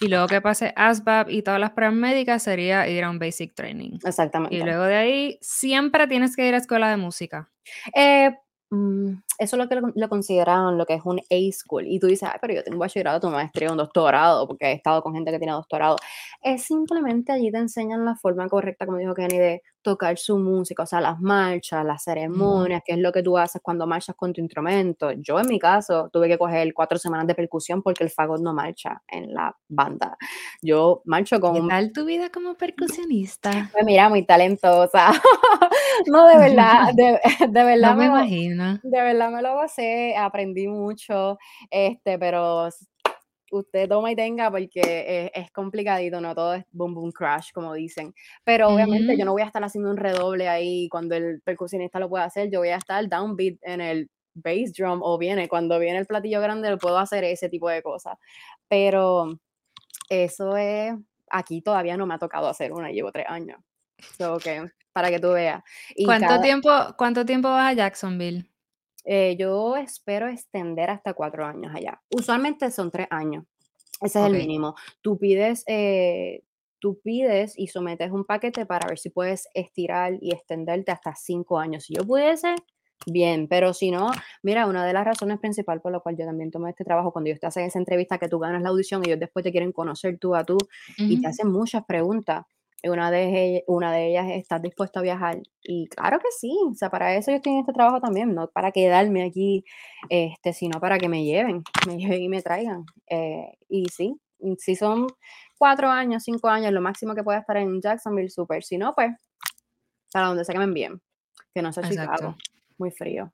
y luego que pase ASVAB y todas las pruebas médicas sería ir a un basic training. Y exactamente. luego de ahí siempre tienes que ir a escuela de música. Eh, mm, eso es lo que lo, lo consideran lo que es un A-School. Y tú dices, ay, pero yo tengo bachillerato, tu maestría, un doctorado, porque he estado con gente que tiene doctorado. Es simplemente allí te enseñan la forma correcta, como dijo Kenny, de tocar su música, o sea, las marchas, las ceremonias, qué es lo que tú haces cuando marchas con tu instrumento. Yo, en mi caso, tuve que coger cuatro semanas de percusión porque el fagot no marcha en la banda. Yo marcho con ¿Qué tal tu vida como percusionista? pues mira, muy talentosa. No, de verdad, de de No verdad me me lo imagino. de verdad me lo gocé, aprendí mucho, este, pero usted toma y tenga porque es es complicadito, no todo es boom, boom, crash, como dicen. Pero obviamente yo no voy a estar haciendo un redoble ahí cuando el percusionista lo puede hacer, yo voy a estar downbeat en el bass drum o viene cuando viene el platillo grande, lo puedo hacer ese tipo de cosas. Pero eso es aquí todavía no me ha tocado hacer una, llevo 3 años. So que para que tú veas. Y ¿Cuánto cada tiempo cuánto tiempo vas a Jacksonville? eh, yo espero extender hasta 4 años allá. Usualmente son 3 años, ese es el Okey. mínimo. Tú pides, eh, tú pides y sometes un paquete para ver si puedes estirar y extenderte hasta 5 años. Si yo pudiese, bien, pero si no, mira, una de las razones principal por la cual yo también tomé este trabajo, cuando ellos te hacen esa entrevista que tú ganas la audición, ellos después te quieren conocer tú a tú y te hacen muchas preguntas. Una de ell una de ellas es, ¿estás dispuesto a viajar? Y claro que sí, o sea, para eso yo estoy en este trabajo también, no para quedarme aquí, este, sino para que me lleven, me lleven y me traigan. Eh, y sí, si son 4 años, 5 años, lo máximo que pueda estar en Jacksonville, súper. Si no, pues, para donde sea que me envíen, que no sea Exacto. Chicago, muy frío.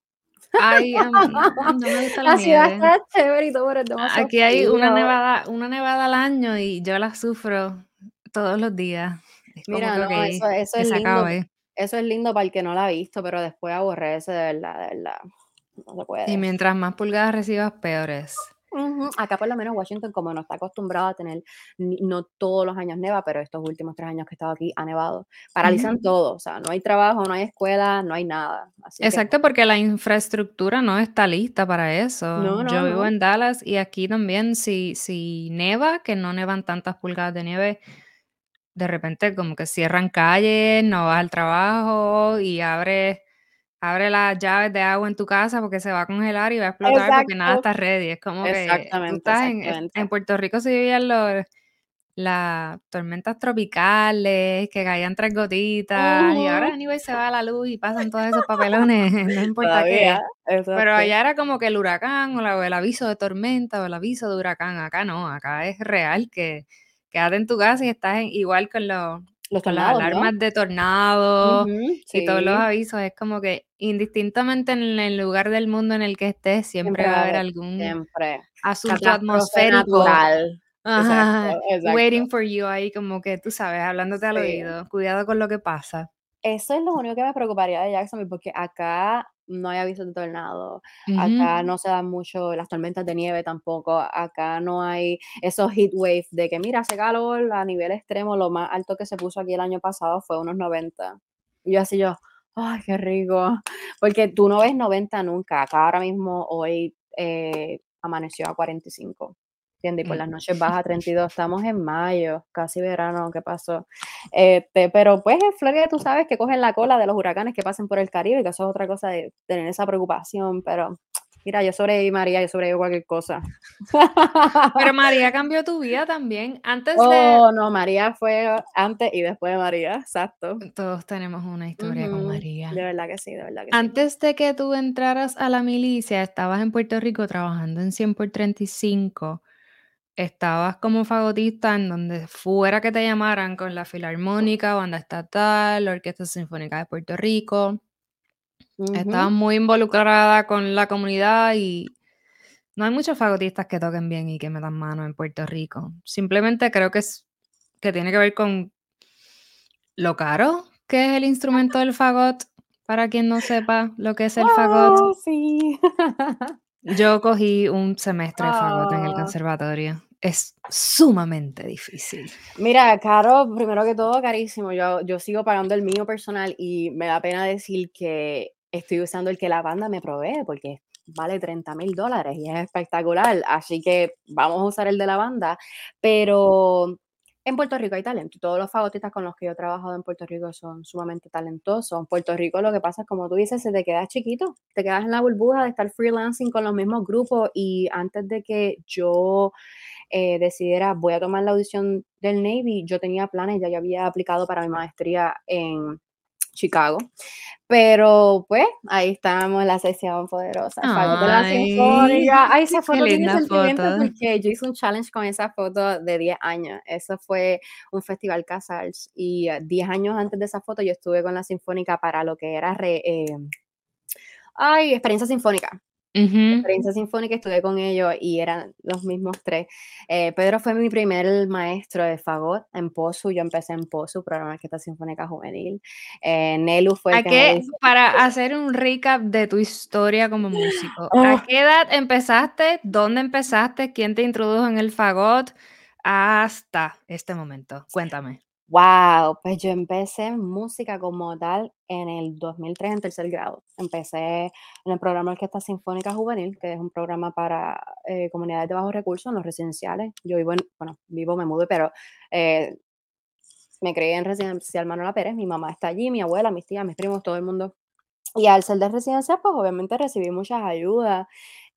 Ay, a mí no me gusta la La ciudad está chévere y todo, pero es demasiado Aquí hay una nevada una nevada al año y yo la sufro todos los días. Es como Mira, que, no, okey, eso eso que es se lindo acabe. eso es lindo para el que no la ha visto, pero después aborrece, de verdad, de verdad, no se Y puede. mientras más pulgadas recibas, peor es. Ujú. Acá por lo menos Washington, como no está acostumbrado a tener, no todos los años neva, pero estos últimos 3 años que he estado aquí ha nevado. Paralizan todo, o sea, no hay trabajo, no hay escuela, no hay nada. Así que Exacto, porque la infraestructura no está lista para eso. no, no, Yo vivo no. en Dallas y aquí también si si neva, que no nevan tantas pulgadas de nieve, de repente como que cierran calles, no vas al trabajo y abres Abre las llaves de agua en tu casa porque se va a congelar y va a explotar porque nada está ready. Es como que tú Exactamente, estás en. Puerto Rico se vivían los las tormentas tropicales, que caían 3 gotitas, y ahora anyway se va la luz y pasan todos esos papelones, no importa qué. Pero allá era como que el huracán o la o el aviso de tormenta o el aviso de huracán. Acá no, acá es real que quédate en tu casa y estás en igual con los Los las alarmas de tornado y todos los avisos. Es como que indistintamente en el lugar del mundo en el que estés, siempre siempre va a haber algún siempre. asunto atmosférico. Exacto, ajá, exacto. waiting for you ahí como que tú sabes, hablándote al Sí. oído. Cuidado con lo que pasa. Eso es lo único que me preocuparía de Jacksonville, porque acá no hay aviso de tornado, Ujú. acá no se dan mucho las tormentas de nieve tampoco, acá no hay esos heat wave de que mira, hace calor a nivel extremo, lo más alto que se puso aquí el año pasado fue unos 90. Y yo así yo, ay, qué rico, porque tú no ves 90 nunca, acá ahora mismo hoy eh, amaneció a 45. ¿Entiendes? Y por Mm. las noches baja a 32. Estamos en mayo, casi verano, ¿qué pasó? Este, pero pues en Florida tú sabes que cogen la cola de los huracanes que pasen por el Caribe, que eso es otra cosa de tener esa preocupación, pero mira, yo sobreviví, María, yo sobrevivo cualquier cosa. Pero María cambió tu vida también. Antes de Oh, no, María fue antes y después de María, exacto. todos tenemos una historia con Ujú. De María. verdad que sí, de verdad que sí. Antes de que tú entraras a la milicia, estabas en Puerto Rico trabajando en 100 por 35. Estabas como fagotista en donde fuera que te llamaran con la Filarmónica, Banda Estatal, la Orquesta Sinfónica de Puerto Rico. Estabas muy involucrada con la comunidad y no hay muchos fagotistas que toquen bien y que metan mano en Puerto Rico. Simplemente creo que es que tiene que ver con lo caro que es el instrumento del fagot. Para quien no sepa lo que es el fagot, sí. yo cogí un semestre de fagot en el Ah. conservatorio. Es sumamente difícil. Mira, caro, primero que todo, carísimo. Yo, yo sigo pagando el mío personal y me da pena decir que estoy usando el que la banda me provee porque vale 30 mil dólares y es espectacular. Así que vamos a usar el de la banda. Pero en Puerto Rico hay talento. Todos los fagotistas con los que yo he trabajado en Puerto Rico son sumamente talentosos. En Puerto Rico lo que pasa es, como tú dices, se te queda chiquito. Te quedas en la burbuja de estar freelancing con los mismos grupos y antes de que yo eh, decidiera, voy a tomar la audición del Navy, yo tenía planes, ya yo había aplicado para mi maestría en Chicago, pero pues ahí estamos, la sección poderosa, Fagot de la Ay, Sinfónica. Ay, esa foto tiene sentimiento foto. porque yo hice un challenge con esa foto de 10 años. Eso fue un festival Casals y eh, 10 años antes de esa foto yo estuve con la Sinfónica para lo que era re- eh, ay, experiencia sinfónica. Ujú. Experiencia Sinfónica, estuve con ellos y eran los mismos tres. Eh, Pedro fue mi primer maestro de fagot en POSU, yo empecé en POSU, Programa de Orquesta Sinfónica Juvenil. Eh, Nelu fue el ¿A que qué? Para hacer un recap de tu historia como músico, ¿a ¡Oh! qué edad empezaste? ¿Dónde empezaste? ¿Quién te introdujo en el fagot? Hasta este momento. Cuéntame. Wow, pues yo empecé música como tal en el 2003 en tercer grado. Empecé en el programa Orquesta Sinfónica Juvenil, que es un programa para eh, comunidades de bajos recursos en los residenciales. Yo vivo en, bueno, vivo, me mudé, pero eh, me crié en residencial Manuela Pérez. Mi mamá está allí, mi abuela, mis tías, mis primos, todo el mundo. Y al ser de residencia, pues obviamente recibí muchas ayudas.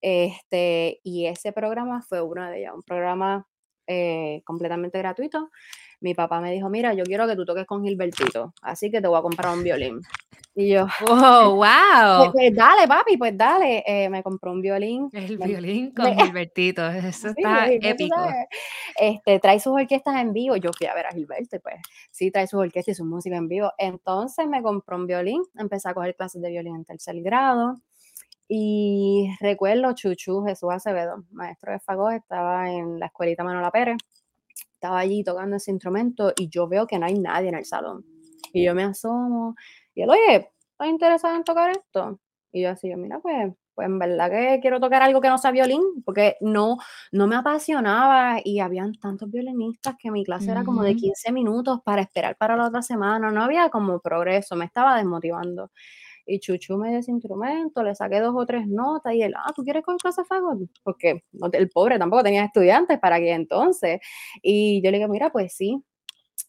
Este, y ese programa fue uno de ellas, un programa eh, completamente gratuito. Mi papá me dijo, mira, yo quiero que tú toques con Gilbertito, así que te voy a comprar un violín. Y yo, ¡Oh, pues, wow! pues dale, papi, pues dale. Eh, me compró un violín. El me- violín con me- Gilbertito, eso está épico. este, trae sus orquestas en vivo. Yo fui a ver a Gilberto, y pues sí, trae sus orquestas y su música en vivo. Entonces me compró un violín, empecé a coger clases de violín en tercer grado. Y recuerdo Chuchu Jesús Acevedo, maestro de fagot, estaba en la escuelita Manuela Pérez, estaba allí tocando ese instrumento y yo veo que no hay nadie en el salón. Y yo me asomo y él, oye, ¿estás interesado en tocar esto? Y yo así, yo, mira, pues, pues en verdad que quiero tocar algo que no sea violín, porque no, no me apasionaba y habían tantos violinistas que mi clase era como de Ujú. 15 minutos para esperar para la otra semana, no había como progreso, me estaba desmotivando. Y Chuchu me dio ese instrumento, le saqué dos o tres notas y él, ah, ¿tú quieres coger clase de fagot? Porque el pobre tampoco tenía estudiantes para que entonces. Y yo le dije, mira, pues sí.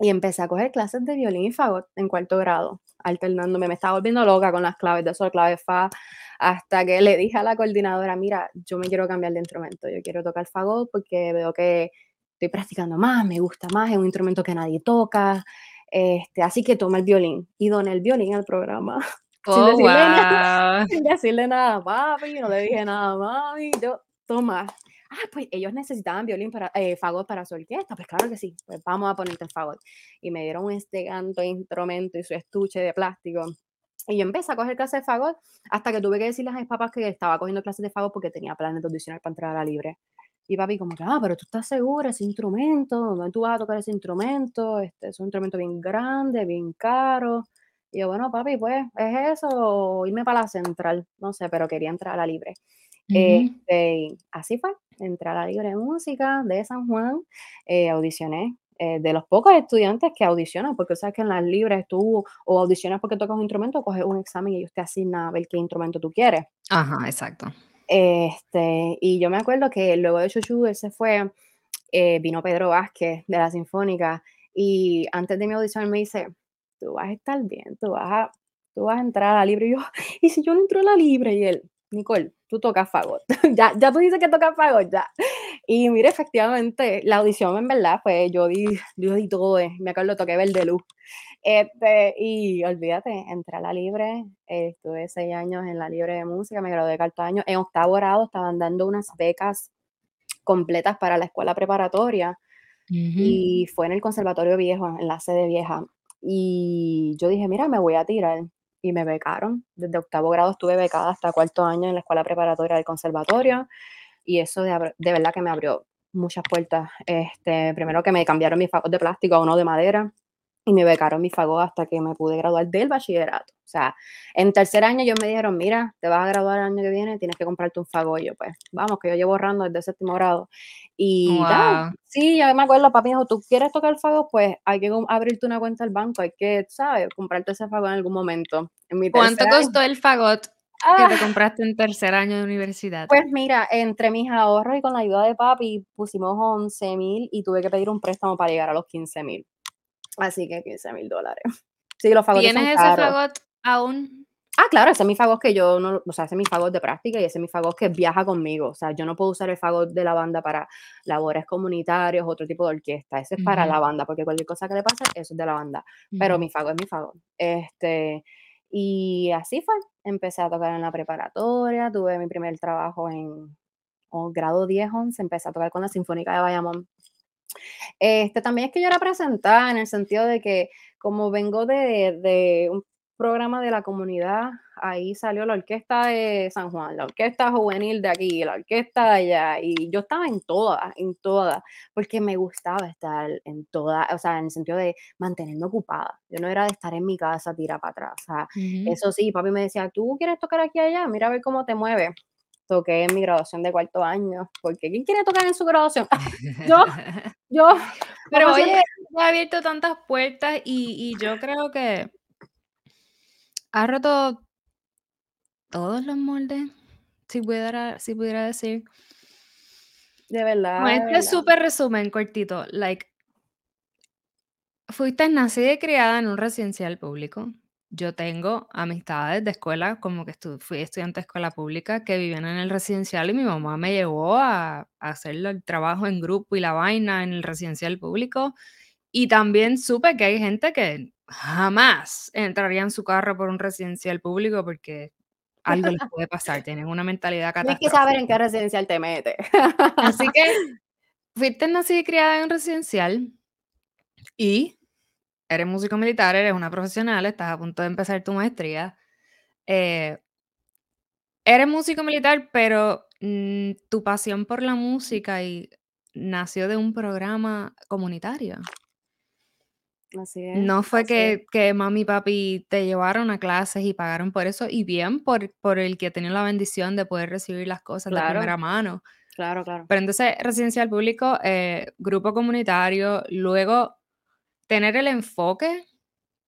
Y empecé a coger clases de violín y fagot en cuarto grado, alternándome. Me estaba volviendo loca con las claves de sol, clave fa, hasta que le dije a la coordinadora, mira, yo me quiero cambiar de instrumento, yo quiero tocar fagot porque veo que estoy practicando más, me gusta más, es un instrumento que nadie toca, este, así que toma el violín. Y doné el violín al programa, sin Oh, decirle nada, wow. sin decirle nada a papi, no le dije nada a mami, yo, toma. Ah, pues ellos necesitaban violín para, eh, fagot para su orquesta, pues claro que sí, pues vamos a ponerte el fagot. Y me dieron este canto instrumento y su estuche de plástico. Y yo empecé a coger clases de fagot hasta que tuve que decirles a mis papás que estaba cogiendo clases de fagot porque tenía planes de audicionar para entrar a la libre. Y papi como que, ah, pero tú estás segura, ese instrumento, ¿dónde tú vas a tocar ese instrumento? Este, es un instrumento bien grande, bien caro. Y yo, bueno, papi, pues, ¿es eso o irme para la central? No sé, pero quería entrar a la libre. Este, así fue, entré a la libre de música de San Juan, eh, audicioné, eh, de los pocos estudiantes que audicionan, porque sabes que en las libres tú o audicionas porque tocas un instrumento o coges un examen y ellos te asignan a ver qué instrumento tú quieres. Ajá, exacto. Este, y yo me acuerdo que luego de Chuchu, él se fue, eh, vino Pedro Vázquez de la Sinfónica y antes de mi audición él me dice: "Tú vas a estar bien, tú vas a tú vas a entrar a la libre", y yo: "¿Y si yo no entro a la libre?". Y él: "Nicole, tú tocas fagot, ya ya tú dices que tocas fagot, ya". Y mira, efectivamente, la audición en verdad, pues yo di yo di todo, eh, me acuerdo, toqué Verde Luz. Este, y olvídate, entré a la libre, eh, estuve 6 años en la libre de música, me gradué de cuarto año. En octavo grado estaban dando unas becas completas para la escuela preparatoria Ujú. y fue en el Conservatorio Viejo, en la sede vieja. Y yo dije: "Mira, me voy a tirar", y me becaron. Desde octavo grado estuve becada hasta cuarto año en la escuela preparatoria del conservatorio, y eso de de verdad que me abrió muchas puertas. Este, primero que me cambiaron mis fagot de plástico a uno de madera, y me becaron mi fagot hasta que me pude graduar del bachillerato. O sea, en tercer año ellos me dijeron: "Mira, te vas a graduar el año que viene, tienes que comprarte un fagot". Y yo: "Pues, vamos, que yo llevo ahorrando desde séptimo grado". Y sí, yo me acuerdo, papi dijo: "¿Tú quieres tocar el fagot? Pues hay que abrirte una cuenta al banco, hay que, ¿sabes?, comprarte ese fagot en algún momento". En mi tercer ¿Cuánto año costó el fagot que te ¡ah! compraste en tercer año de universidad? Pues mira, entre mis ahorros y con la ayuda de papi pusimos 11,000 y tuve que pedir un préstamo para llegar a los 15,000. Así que $15,000. Sí, los fagotes son ¿Tienes ese caros. fagot aún? Ah, claro, ese es mi fagot que yo no o sea, ese es mi fagot de práctica y ese es mi fagot que viaja conmigo. O sea, yo no puedo usar el fagot de la banda para labores comunitarios, otro tipo de orquesta. Ese es para la banda, porque cualquier cosa que le pase, eso es de la banda. Pero mi fagot es mi fagot. Este, y así fue. Empecé a tocar en la preparatoria, tuve mi primer trabajo en o grado 10, 11, empecé a tocar con la Sinfónica de Bayamón. Este, también es que yo era presentada en el sentido de que como vengo de de un programa de la comunidad, ahí salió la orquesta de San Juan, la orquesta juvenil de aquí, la orquesta de allá, y yo estaba en todas, en todas, porque me gustaba estar en todas, o sea, en el sentido de mantenerme ocupada. Yo no era de estar en mi casa tirada para atrás, o sea, eso sí, papi me decía: "¿Tú quieres tocar aquí allá? Mira a ver cómo te mueves". Toqué en mi graduación de cuarto año, porque ¿quién quiere tocar en su graduación? Yo, yo, Pero oye, ha abierto tantas puertas y y yo creo que ha roto todos los moldes, si pudiera si pudiera decir. de Con verdad, de este súper resumen cortito, like, fuiste nacida y criada en un residencial público. Yo tengo amistades de escuela, como que estu fui estudiante de escuela pública, que vivían en el residencial y mi mamá me llevó a a hacer el trabajo en grupo y la vaina en el residencial público. Y también supe que hay gente que jamás entraría en su carro por un residencial público porque algo les puede pasar, tienen una mentalidad Tienes que saber en catastrófica. qué residencial te metes. Así que fuiste nacida y criada en un residencial y eres músico militar, eres una profesional, estás a punto de empezar tu maestría. Eh, eres músico militar, pero, mm, tu pasión por la música y nació de un programa comunitario. Así es, No fue así que que mami y papi te llevaron a clases y pagaron por eso, y bien por por el que tenía la bendición de poder recibir las cosas de Claro, primera mano. claro, claro. Pero entonces, residencial público, eh, grupo comunitario, luego tener el enfoque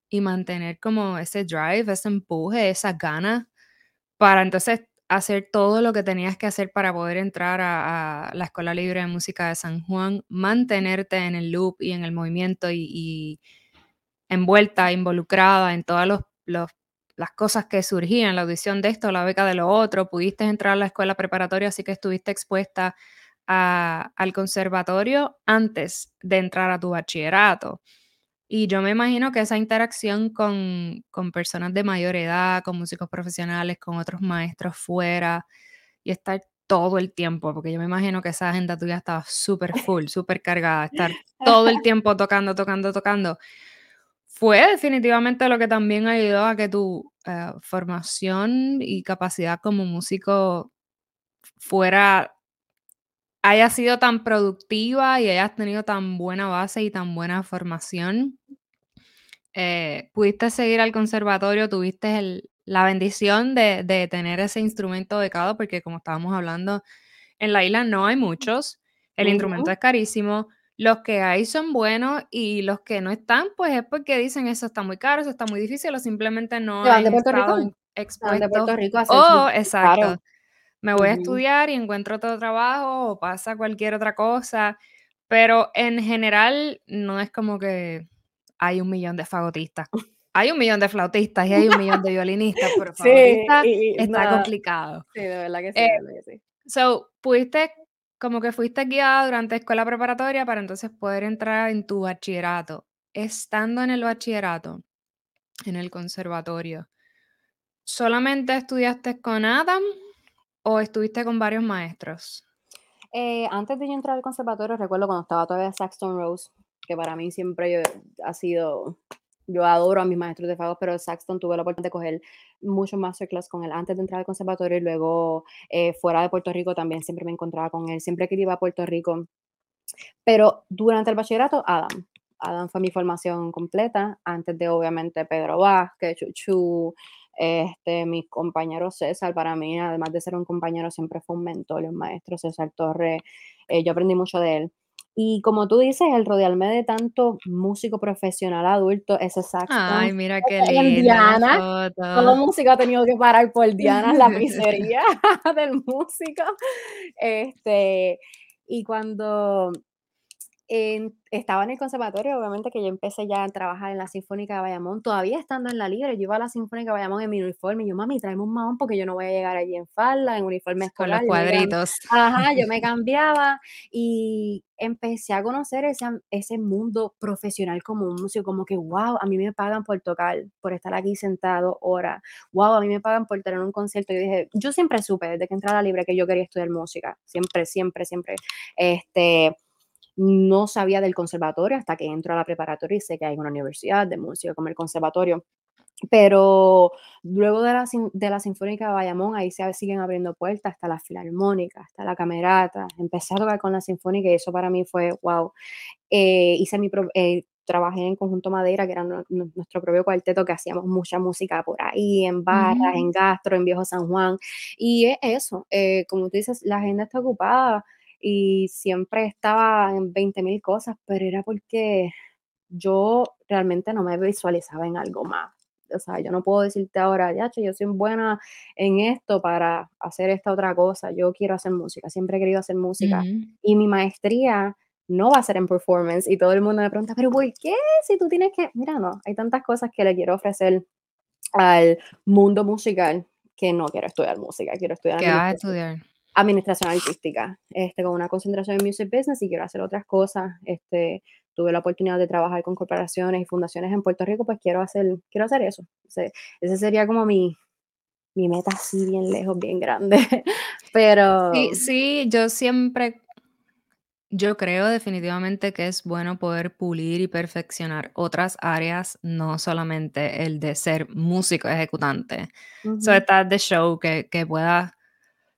y mantener como ese drive, ese empuje, esas ganas para entonces hacer todo lo que tenías que hacer para poder entrar a a la Escuela Libre de Música de San Juan, mantenerte en el loop y en el movimiento y y envuelta, involucrada en todas los los las cosas que surgían, la audición de esto, la beca de lo otro, pudiste entrar a la escuela preparatoria, así que estuviste expuesta a al conservatorio antes de entrar a tu bachillerato. Y yo me imagino que esa interacción con con personas de mayor edad, con músicos profesionales, con otros maestros fuera, y estar todo el tiempo, porque yo me imagino que esa agenda tuya estaba súper full, súper cargada, estar todo el tiempo tocando, tocando, tocando. Fue definitivamente lo que también ayudó a que tu, eh, formación y capacidad como músico fuera haya sido tan productiva y hayas tenido tan buena base y tan buena formación. eh, pudiste seguir al conservatorio, tuviste el, la bendición de, de, tener ese instrumento becado, porque como estábamos hablando, en la isla no hay muchos, el uh -huh. instrumento es carísimo, los que hay son buenos y los que no están, pues es porque dicen eso está muy caro, eso está muy difícil o simplemente no han de Puerto Rico? expuestos. de Puerto Rico oh, exacto. Claro. Me voy Uh a estudiar y encuentro otro trabajo o pasa cualquier otra cosa, pero en general no es como que hay un millón de fagotistas. Hay un millón de flautistas y hay un millón de violinistas, pero Sí, fagotistas y está nada. complicado. Sí, de verdad que sí, Eh, de verdad que sí. So, pudiste, como que fuiste guiada durante escuela preparatoria para entonces poder entrar en tu bachillerato. Estando en el bachillerato, en el conservatorio, ¿solamente estudiaste con Adam o estuviste con varios maestros? Eh, antes de entrar al conservatorio, recuerdo cuando estaba todavía Saxton Rose, que para mí siempre ha sido, yo adoro a mis maestros de fagos, pero Saxton tuve la oportunidad de coger muchos masterclass con él antes de entrar al conservatorio y luego eh, fuera de Puerto Rico también siempre me encontraba con él, siempre que iba a Puerto Rico. Pero durante el bachillerato, Adam. Adam fue mi formación completa, antes de obviamente Pedro Vázquez, Chuchu, este, mis compañeros César, para mí, además de ser un compañero, siempre fue un mentor y un maestro, César Torres, eh, yo aprendí mucho de él. Y como tú dices, el rodearme de tanto músico profesional adulto, ese saxo Ay, mira qué la Diana, todo músico ha tenido que parar por Diana, la pizzería del músico. Este, y cuando en- estaba en el conservatorio, obviamente que yo empecé ya a trabajar en la Sinfónica de Bayamón, todavía estando en la libre, yo iba a la Sinfónica de Bayamón en mi uniforme, y yo, mami, tráeme un mahón porque yo no voy a llegar allí en falda, en uniforme Con los escolar. me cam- cuadritos. Ajá, yo me cambiaba y empecé a conocer ese, ese mundo profesional como un músico, como que, wow, a mí me pagan por tocar, por estar aquí sentado horas, wow, a mí me pagan por tener un concierto. Yo dije, yo siempre supe desde que entré a la libre que yo quería estudiar música, siempre, siempre, siempre. Este, no sabía del conservatorio hasta que entro a la preparatoria y sé que hay una universidad de música como el conservatorio. Pero luego de la, de la Sinfónica de Bayamón, ahí se siguen abriendo puertas, hasta la Filarmónica, hasta la Camerata. Empecé a tocar con la Sinfónica y eso para mí fue wow. Eh, hice mi pro- eh, trabajé en Conjunto Madera, que era nu- nu- nuestro propio cuarteto, que hacíamos mucha música por ahí, en barras, Ujú. en gastro, en Viejo San Juan. Y es eso, eh, como tú dices, la agenda está ocupada y siempre estaba en 20 mil cosas, pero era porque yo realmente no me visualizaba en algo más. O sea, yo no puedo decirte ahora, ya, yo soy buena en esto para hacer esta otra cosa. Yo quiero hacer música, siempre he querido hacer música. Ujú. Y mi maestría no va a ser en performance. Y todo el mundo me pregunta, pero ¿por qué? Si tú tienes que, mira, no, hay tantas cosas que le quiero ofrecer al mundo musical que no quiero estudiar música, quiero estudiar ¿Qué vas a estudiar? Administración artística, este, con una concentración en music business y quiero hacer otras cosas. Este, tuve la oportunidad de trabajar con corporaciones y fundaciones en Puerto Rico, pues quiero hacer, quiero hacer eso. Ese, ese sería como mi, mi meta así bien lejos, bien grande. Pero Sí, sí, yo siempre, yo creo definitivamente que es bueno poder pulir y perfeccionar otras áreas, no solamente el de ser músico ejecutante. So, ujú, está de show, que, que puedas,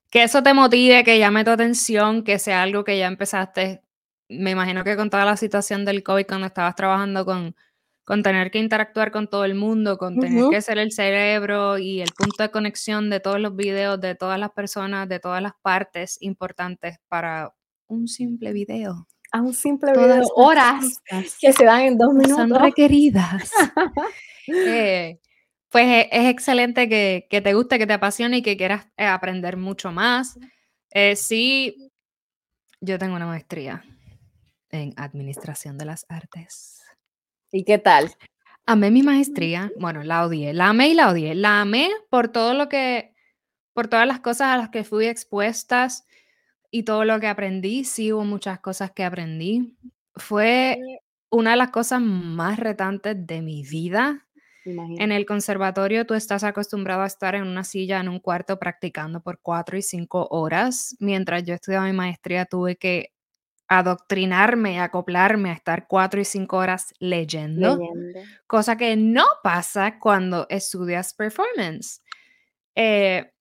que eso te motive, que llame tu atención, que sea algo que ya empezaste. Me imagino que con toda la situación del COVID, cuando estabas trabajando con, con tener que interactuar con todo el mundo, con tener ujú, que ser el cerebro y el punto de conexión de todos los videos, de todas las personas, de todas las partes importantes para un simple video. a un simple Todas video, horas que se dan en dos que son minutos. requeridas. Eh, pues e- es excelente que, que te guste, que te apasione y que quieras eh, aprender mucho más. Eh, sí, yo tengo una maestría en Administración de las Artes. ¿Y qué tal? Amé mi maestría, bueno, la odié, la amé y la odié. La amé por todo lo que, por todas las cosas a las que fui expuestas y todo lo que aprendí. Sí hubo muchas cosas que aprendí. Fue una de las cosas más retantes de mi vida. En el conservatorio tú estás acostumbrado a estar en una silla en un cuarto practicando por cuatro y cinco horas. Mientras yo estudiaba mi maestría tuve que adoctrinarme acoplarme a estar cuatro y cinco horas leyendo, Leyendo. cosa que no pasa cuando estudias performance. Eh,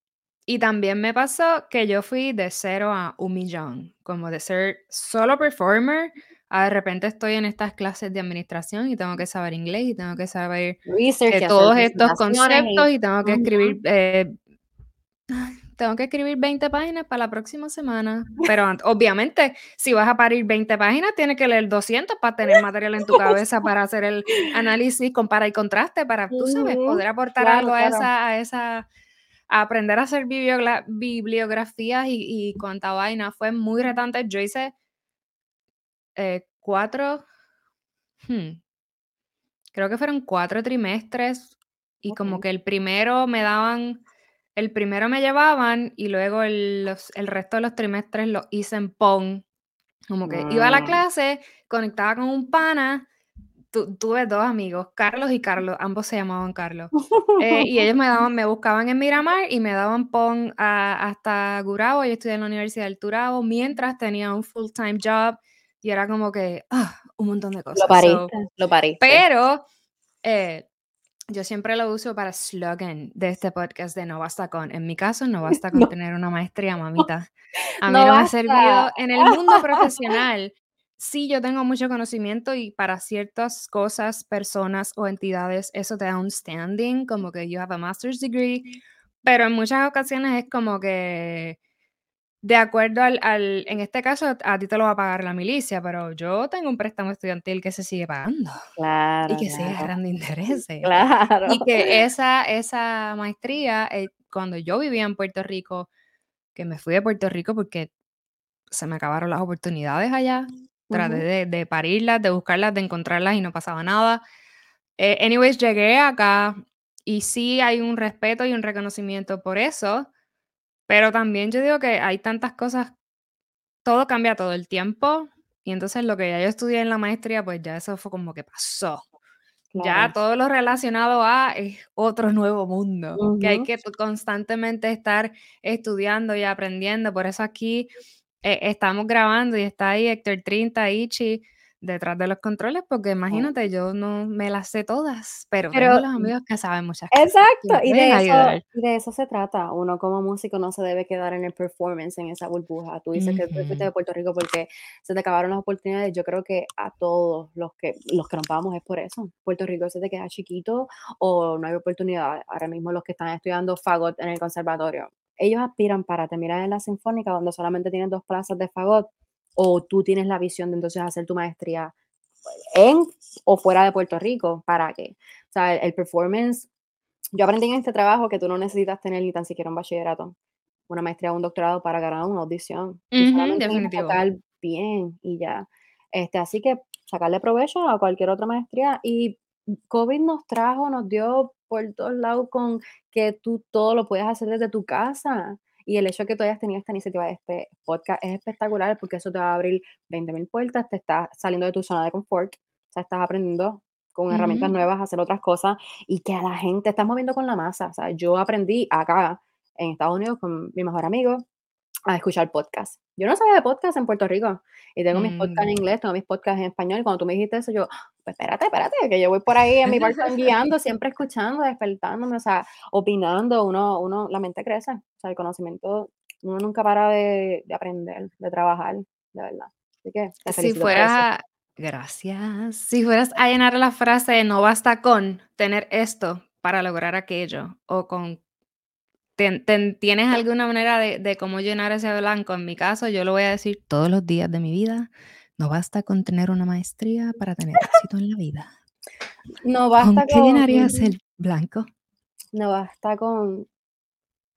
y también me pasó que yo fui de cero a un millón, como de ser solo performer a de repente estoy en estas clases de administración y tengo que saber inglés y tengo que saber eh, todos estos conceptos y tengo que escribir, eh, tengo que escribir 20 páginas para la próxima semana. Pero obviamente, si vas a parir 20 páginas, tienes que leer 200 para tener material en tu cabeza para hacer el análisis, compara y contraste, para, tú sabes, poder aportar Claro, algo a claro. esa, a esa, a aprender a hacer bibliografías y, y cuánta vaina. Fue muy retante. Yo hice eh, cuatro, hmm, creo que fueron cuatro trimestres y como que el primero me daban, el primero me llevaban y luego el, los- el resto de los trimestres los hice en PON. Como que iba a la clase, conectaba con un pana, tu- tuve dos amigos, Carlos y Carlos, ambos se llamaban Carlos. Eh, y ellos me daban, me buscaban en Miramar y me daban PON a- hasta Gurabo. Yo estudié en la Universidad del Turabo mientras tenía un full-time job y era como que ah, un montón de Lo cosas. So, pariste, lo pariste. pero eh, yo siempre lo uso para slogan de este podcast de No Basta Con. En mi caso, no basta con No. tener una maestría, mamita. A mí No no, me ha servido en el mundo profesional. Sí, yo tengo mucho conocimiento y para ciertas cosas, personas o entidades, eso te da un standing, como que you have a master's degree, pero en muchas ocasiones es como que de acuerdo al, al- en este caso, a ti te lo va a pagar la milicia, pero yo tengo un préstamo estudiantil que se sigue pagando y Claro, que sigue claro. agarrando intereses. Claro. Y que esa, esa maestría, eh, cuando yo vivía en Puerto Rico, que me fui de Puerto Rico porque se me acabaron las oportunidades allá, traté Ujú. de, de parirlas, de buscarlas, de encontrarlas y no pasaba nada. Eh, anyways, llegué acá y sí hay un respeto y un reconocimiento por eso, pero también yo digo que hay tantas cosas, todo cambia todo el tiempo y entonces lo que ya yo estudié en la maestría, pues ya eso fue como que pasó. Ya todo lo relacionado a es otro nuevo mundo, que hay que constantemente estar estudiando y aprendiendo. Por eso aquí eh, estamos grabando y está ahí Héctor Trinta, Ichi, detrás de los controles, porque imagínate, yo no me las sé todas, pero tengo Pero los amigos que saben muchas cosas, Exacto, y de eso y de eso se trata. Uno como músico no se debe quedar en el performance, en esa burbuja. Tú dices que tú te fuiste de. Puerto Rico porque se te acabaron las oportunidades. Yo creo que a todos los que los que nos vamos es por eso. Puerto Rico se te queda chiquito o no hay oportunidad. Ahora mismo los que están estudiando fagot en el conservatorio, ellos aspiran para terminar en la sinfónica donde solamente tienen 2 plazas de fagot, o tú tienes la visión de entonces hacer tu maestría en o fuera de Puerto Rico, ¿para qué? O sea, el performance yo aprendí en este trabajo que tú no necesitas tener ni tan siquiera un bachillerato, una maestría o un doctorado para ganar una audición. Que definitivo. tocar bien y ya. Este, así que sacarle provecho a cualquier otra maestría. Y COVID nos trajo, nos dio por todos lados con que tú todo lo puedes hacer desde tu casa. Y el hecho de que tú hayas tenido esta iniciativa de este podcast es espectacular porque eso te va a abrir 20.000 puertas, te estás saliendo de tu zona de confort, o sea, estás aprendiendo con herramientas nuevas a hacer otras cosas y que a la gente estás moviendo con la masa. O sea, yo aprendí acá en Estados Unidos con mi mejor amigo a escuchar podcasts. Yo no sabía de podcast en Puerto Rico y tengo mis podcasts en Mm. inglés, tengo mis podcasts en español. y Cuando tú me dijiste eso, yo, "Ah, pues espérate, espérate, que yo voy por ahí en mi part-time guiando, siempre escuchando, despertándome, o sea, opinando, uno, uno, la mente crece, o sea, el conocimiento, uno nunca para de, de aprender, de trabajar, de verdad. Así que te Si felicito por eso. fueras a gracias. Si fueras a llenar la frase no basta con tener esto para lograr aquello, o con ten- ten- ¿tienes alguna manera de, de cómo llenar ese blanco? En mi caso, yo lo voy a decir todos los días de mi vida. No basta con tener una maestría para tener éxito en la vida. No ¿Con basta qué con, llenarías el blanco? no basta con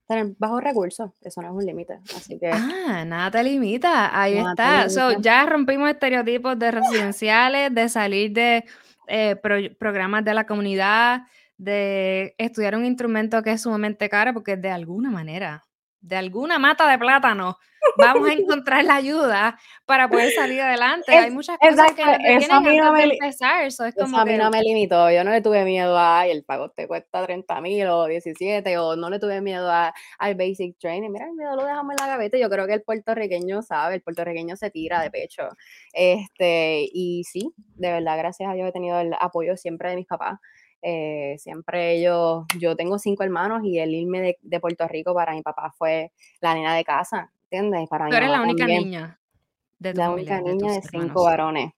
tener bajos recursos, eso no es un límite, así que Ah, nada te limita. Ahí está. So, ya rompimos estereotipos de residenciales, de salir de eh, pro- programas de la comunidad, de estudiar un instrumento que es sumamente caro, porque de alguna manera, de alguna mata de plátano, vamos a encontrar la ayuda para poder salir adelante. Hay Es muchas cosas exacto, que nos eso a mí no me empezar. Eso es eso como a mí que no me limitó, yo no le tuve miedo a: "Ay, el pago te cuesta 30.000 o 17", o no le tuve miedo a al basic training. Mira, el miedo lo dejamos en la gaveta, yo creo que el puertorriqueño sabe, el puertorriqueño se tira de pecho. Este, y sí, de verdad, gracias a Dios he tenido el apoyo siempre de mis papás, eh, siempre ellos yo tengo 5 hermanos y el irme de de Puerto Rico para mi papá fue la nena de casa, ¿entiendes? Para tú mi eres la única también. niña de tu La familia, única niña de 5 hermanos. varones.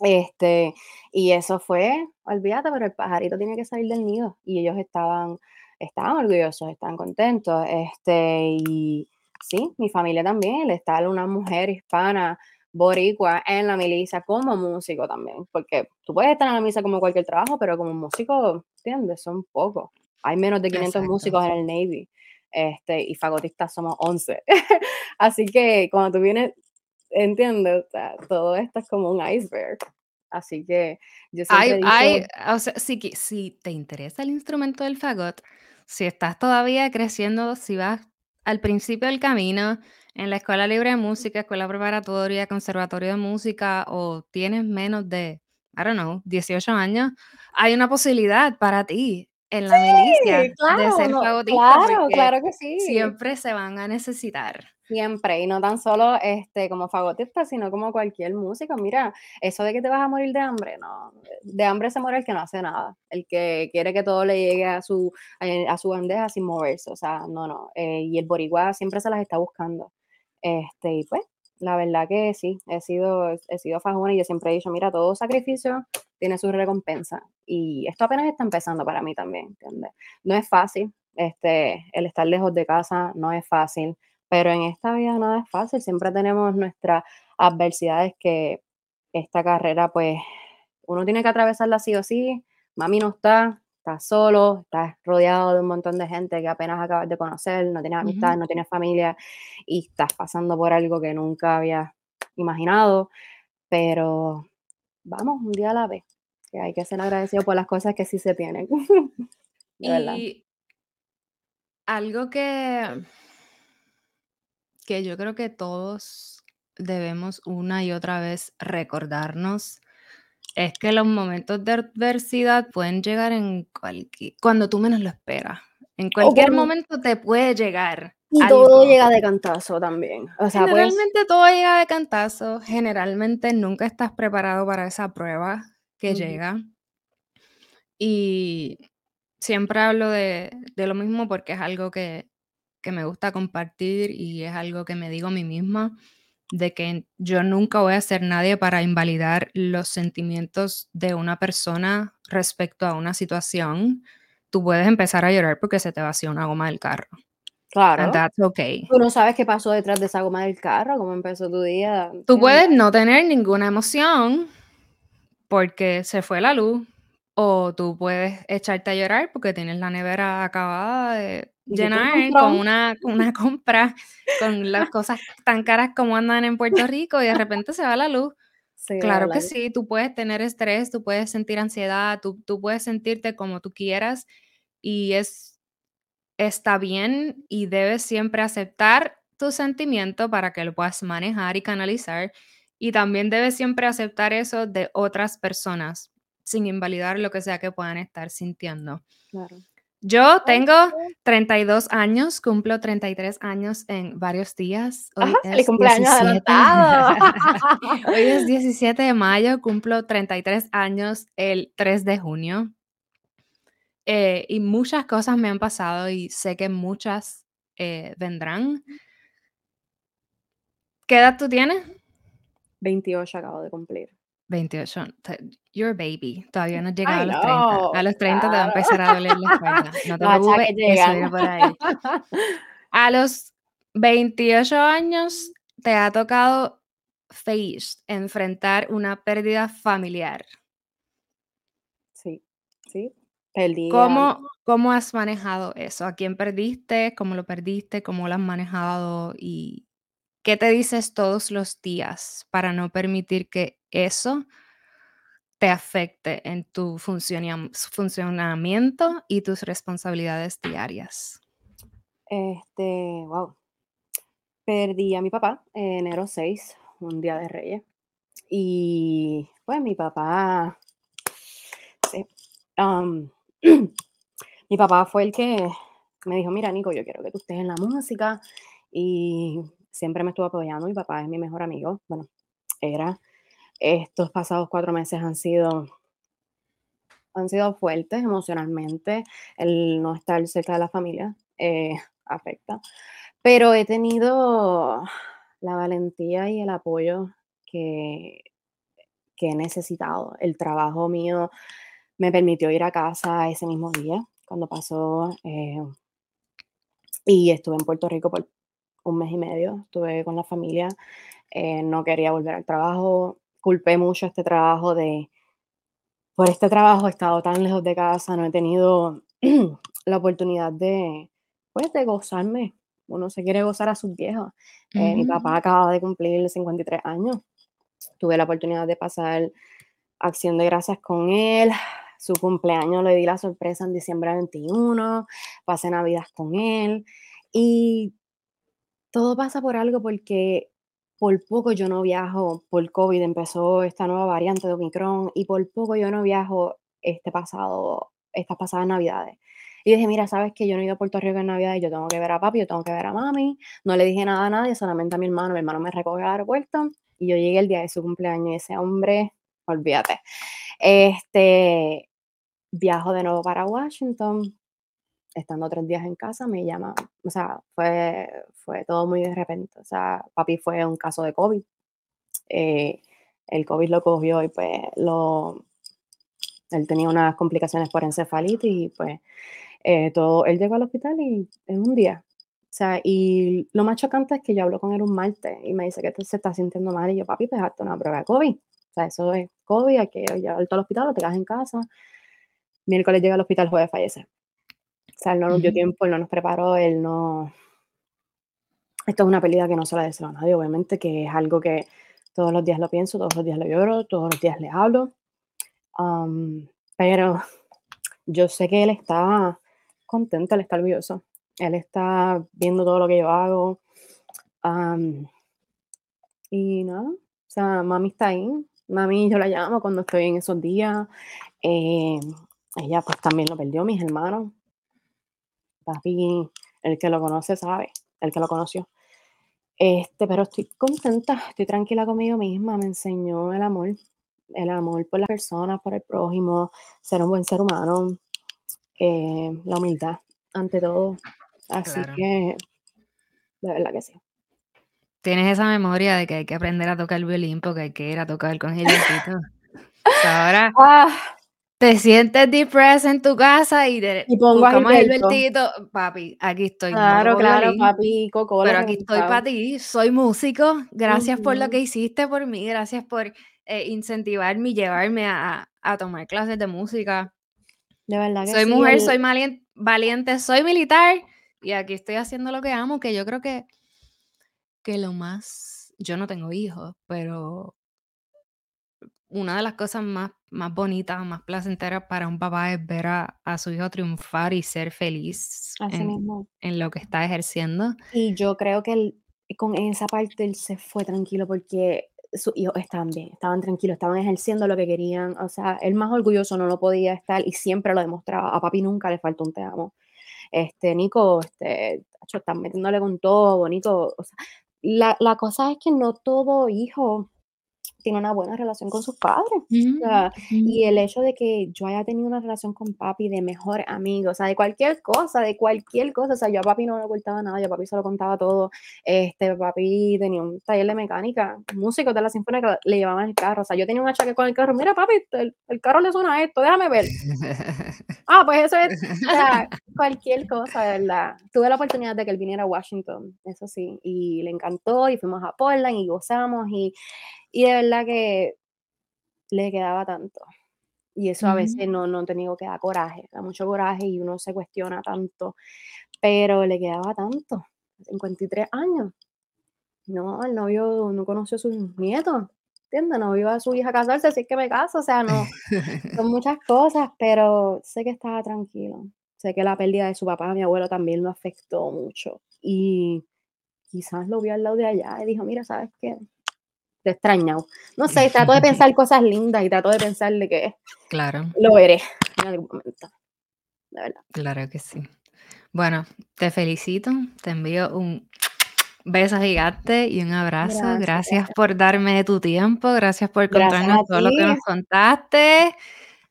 Este, y eso fue, olvídate, pero el pajarito tiene que salir del nido y ellos estaban, estaban orgullosos, estaban contentos. Este, y sí, mi familia también, el estar una mujer hispana, boricua en la milicia como músico también, porque tú puedes estar en la milicia como cualquier trabajo, pero como músico, ¿entiendes? Son pocos. Hay menos de 500 Exacto. músicos en el Navy. Este, y fagotistas somos 11. Así que cuando tú vienes, entiendes, O sea, todo esto es como un iceberg. Así que yo siempre Hay dicho, hay, o sea, si si te interesa el instrumento del fagot, si estás todavía creciendo, si vas al principio del camino, en la escuela libre de música, escuela preparatoria, conservatorio de música, o tienes menos de, I don't know, 18 años, hay una posibilidad para ti en la sí, milicia de claro, ser no, fagotista, claro, porque claro que sí. siempre se van a necesitar. Siempre, y no tan solo, este, como fagotista, sino como cualquier músico. Mira, eso de que te vas a morir de hambre, no, de hambre se muere el que no hace nada, el que quiere que todo le llegue a su, eh, a su bandeja sin moverse, o sea, no, no, eh, y el boricua siempre se las está buscando. Este, y pues, la verdad que sí, he sido, he sido fajona y yo siempre he dicho, mira, todo sacrificio tiene su recompensa, y esto apenas está empezando para mí también. No es fácil, este, el estar lejos de casa no es fácil, pero en esta vida nada es fácil, siempre tenemos nuestras adversidades que esta carrera, pues, uno tiene que atravesarla sí o sí. Mami no está, estás solo, estás rodeado de un montón de gente que apenas acabas de conocer, no tienes amistad, no tienes familia y estás pasando por algo que nunca habías imaginado, pero vamos, un día a la vez, que hay que ser agradecido por las cosas que sí se tienen, de verdad. Y algo que que yo creo que todos debemos una y otra vez recordarnos es que los momentos de adversidad pueden llegar en cualquier cuando tú menos lo esperas. En cualquier cuando momento te puede llegar y todo llega de cantazo también, o sea, pues Generalmente todo llega de cantazo, generalmente nunca estás preparado para esa prueba que llega. Y siempre hablo de de lo mismo porque es algo que que me gusta compartir y es algo que me digo a mí misma, de que yo nunca voy a ser nadie para invalidar los sentimientos de una persona respecto a una situación. Tú puedes empezar a llorar porque se te vació una goma del carro, and claro. that's okay. Tú no sabes qué pasó detrás de esa goma del carro, cómo empezó tu día, Tú puedes no tener ninguna emoción porque se fue la luz, o tú puedes echarte a llorar porque tienes la nevera acabada de llenar con una una compra, con las cosas tan caras como andan en Puerto Rico y de repente se va la luz. Sí, Claro que sí, tú puedes tener estrés, tú puedes sentir ansiedad, tú tú puedes sentirte como tú quieras y es está bien y debes siempre aceptar tu sentimiento para que lo puedas manejar y canalizar. Y también debes siempre aceptar eso de otras personas, sin invalidar lo que sea que puedan estar sintiendo. claro. Yo ¿Sabes tengo qué? 32 años, cumplo 33 años en varios días. Ajá, Hoy feliz es cumpleaños 17. adelantado. Hoy es 17 de mayo, cumplo 33 años el 3 de junio. Eh, y muchas cosas me han pasado y sé que muchas, eh, vendrán. ¿Qué edad tú tienes? 28 acabo de cumplir. 28. Te you're a baby, todavía no has llegado a los 30. A los 30 te va a empezar a doler la espalda. No te preocupes, viene por ahí. A los 28 años te ha tocado face, enfrentar una pérdida familiar. Sí, sí, perdí a ¿Cómo cómo has manejado eso? ¿A quién perdiste? ¿Cómo lo perdiste? ¿Cómo lo has manejado? Y ¿Qué te dices todos los días para no permitir que eso te afecte en tu funcionam funcionamiento y tus responsabilidades diarias? este, guau, perdí a mi papá enero 6, un día de Reyes, y, pues, mi papá mi papá fue el que me dijo: "Mira, Nico, yo quiero que tú estés en la música", y siempre me estuvo apoyando. Mi papá es mi mejor amigo, bueno, era. Estos pasados 4 meses han sido han sido fuertes emocionalmente, el no estar cerca de la familia, eh, afecta, pero he tenido la valentía y el apoyo que que he necesitado. El trabajo mío me permitió ir a casa ese mismo día, cuando pasó, eh, y estuve en Puerto Rico por un mes y medio, estuve con la familia, eh, no quería volver al trabajo, culpé mucho este trabajo de, por este trabajo he estado tan lejos de casa, no he tenido la oportunidad de, pues, de gozarme. Uno se quiere gozar a sus viejos. Eh, mi papá acaba de cumplir 53 años. Tuve la oportunidad de pasar acción de gracias con él. Su cumpleaños le di la sorpresa en diciembre 21, pasé Navidad con él y todo pasa por algo porque por poco yo no viajo, por COVID empezó esta nueva variante de Omicron y por poco yo no viajo este pasado, estas pasadas Navidades. Y dije, mira, sabes que yo no he ido a Puerto Rico en Navidad y yo tengo que ver a papi, yo tengo que ver a mami. No le dije nada a nadie, solamente a mi hermano. Mi hermano me recogió al aeropuerto y yo llegué el día de su cumpleaños y ese hombre, olvídate. Este, viajo de nuevo para Washington, estando tres días en casa, me llama, o sea, fue, fue todo muy de repente, o sea, papi fue un caso de COVID, eh, el COVID lo cogió y pues lo, él tenía unas complicaciones por encefalitis y pues eh, todo, él llegó al hospital y en un día, o sea, y lo más chocante es que yo hablo con él un martes y me dice que se está sintiendo mal y yo, papi, pues hazte una prueba de COVID, o sea, eso es COVID, hay que llevarte al hospital o te quedas en casa, miércoles llega al hospital, jueves fallece. Sea, él no nos dio tiempo, él no nos preparó, él no... Esto es una pérdida que no se la deseo a nadie, obviamente, que es algo que todos los días lo pienso, todos los días lo lloro, todos los días le hablo. pero yo sé que él está contento, él está orgulloso. Él está viendo todo lo que yo hago. y nada, o sea, mami está ahí. Mami, yo la llamo cuando estoy en esos días. Eh, ella pues también lo perdió, mis hermanos. Papi, el que lo conoce sabe, el que lo conoció. Este, pero estoy contenta, estoy tranquila conmigo misma, me enseñó el amor, el amor por las personas, por el prójimo, ser un buen ser humano, eh, la humildad ante todo. Así que, de verdad que sí. Tienes esa memoria de que hay que aprender a tocar el violín porque hay que ir a tocar con el Ahora, ah, te sientes depressed en tu casa y, te, y pongo a el papi, aquí estoy. Claro, claro, papi, Coco. Pero aquí estoy para ti, soy músico, gracias por lo que hiciste por mí, gracias por eh, incentivarme y llevarme a, a, tomar clases de música. De verdad que Soy mujer, soy valiente, soy militar y aquí estoy haciendo lo que amo, que yo creo que, que lo más, yo no tengo hijos, pero una de las cosas más, más bonitas, más placenteras para un papá es ver a, su hijo triunfar y ser feliz en, lo que está ejerciendo. Y yo creo que con esa parte él se fue tranquilo porque sus hijos estaban bien, estaban tranquilos, estaban ejerciendo lo que querían. O sea, el más orgulloso no lo podía estar y siempre lo demostraba. A papi nunca le faltó un te amo. Este, Nico, este, están metiéndole con todo, bonito. O sea, la, la cosa es que no todo hijo tiene una buena relación con sus padres. Y el hecho de que yo haya tenido una relación con papi de mejor amigo, o sea, de cualquier cosa, de cualquier cosa, o sea, yo a papi no le ocultaba nada, yo a papi se lo contaba todo. Este, papi tenía un taller de mecánica, músicos de la sinfónica le llevaban el carro, o sea, yo tenía un achaque con el carro, mira papi, el, carro le suena a esto, déjame ver. ah, pues eso es, o sea, cualquier cosa, ¿verdad? Tuve la oportunidad de que él viniera a Washington, eso sí, y le encantó y fuimos a Portland y gozamos y y de verdad que le quedaba tanto. Y eso a veces no, no tenido que dar coraje, da mucho coraje y uno se cuestiona tanto, pero le quedaba tanto, 53 años. No, el novio no conoció a sus nietos, ¿entiendes? No iba a su hija a casarse, así que me caso, o sea, no, son muchas cosas, pero sé que estaba tranquilo. Sé que la pérdida de su papá, mi abuelo, también lo afectó mucho. Y quizás lo vio al lado de allá y dijo, mira, ¿sabes qué? Te extrañado. No sé, trato de pensar cosas lindas y trato de pensarle que claro. lo veré en algún momento. De verdad. Claro que sí. Bueno, te felicito, te envío un beso gigante y un abrazo. Gracias, por darme tu tiempo, gracias por contarnos todo lo que nos contaste.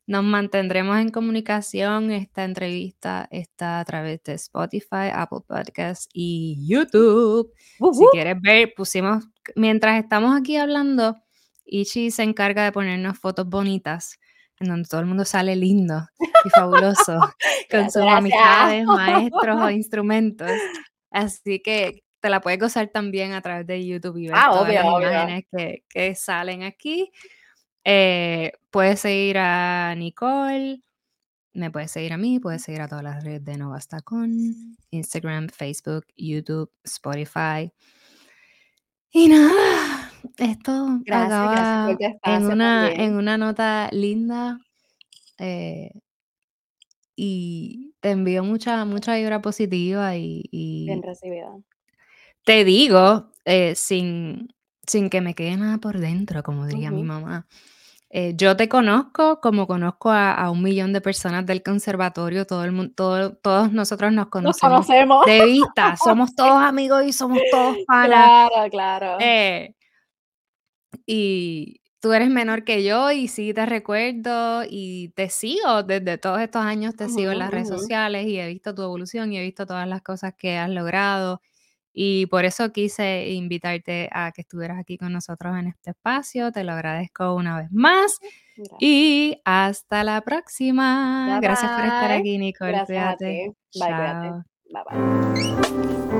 Nos mantendremos en comunicación. Esta entrevista está a través de Spotify, Apple Podcasts y YouTube. Si quieres ver, pusimos, mientras estamos aquí hablando Ichi se encarga de ponernos fotos bonitas, en donde todo el mundo sale lindo y fabuloso, con sus amistades, maestros o instrumentos. Así que te la puedes gozar también a través de YouTube y ver Ah, todas obvio, las obvio. imágenes que, que salen aquí. Eh, puedes seguir a Nicole, me puedes seguir a mí, puedes seguir a todas las redes de No Basta Con, Instagram, Facebook, YouTube, Spotify. Y nada, esto Gracias, gracias acaba tu en una, en una nota linda. eh, y te envío mucha, mucha vibra positiva y, Bien recibida. te digo, eh, sin, sin que me quede nada por dentro, como diría mi mamá. Eh, yo te conozco como conozco a, a un millón de personas del conservatorio, todo el mundo, todo- todos nosotros nos Nos conocemos de vista, somos todos amigos y somos todos panas. Claro, claro. eh, y tú eres menor que yo y sí te recuerdo y te sigo desde todos estos años, te sigo en las redes sociales y he visto tu evolución y he visto todas las cosas que has logrado. Y por eso quise invitarte a que estuvieras aquí con nosotros en este espacio. Te lo agradezco una vez más. Gracias. Y hasta la próxima. Bye, Gracias por estar aquí, Nicole. Gracias a ti. Bye, cuídate. Bye, bye.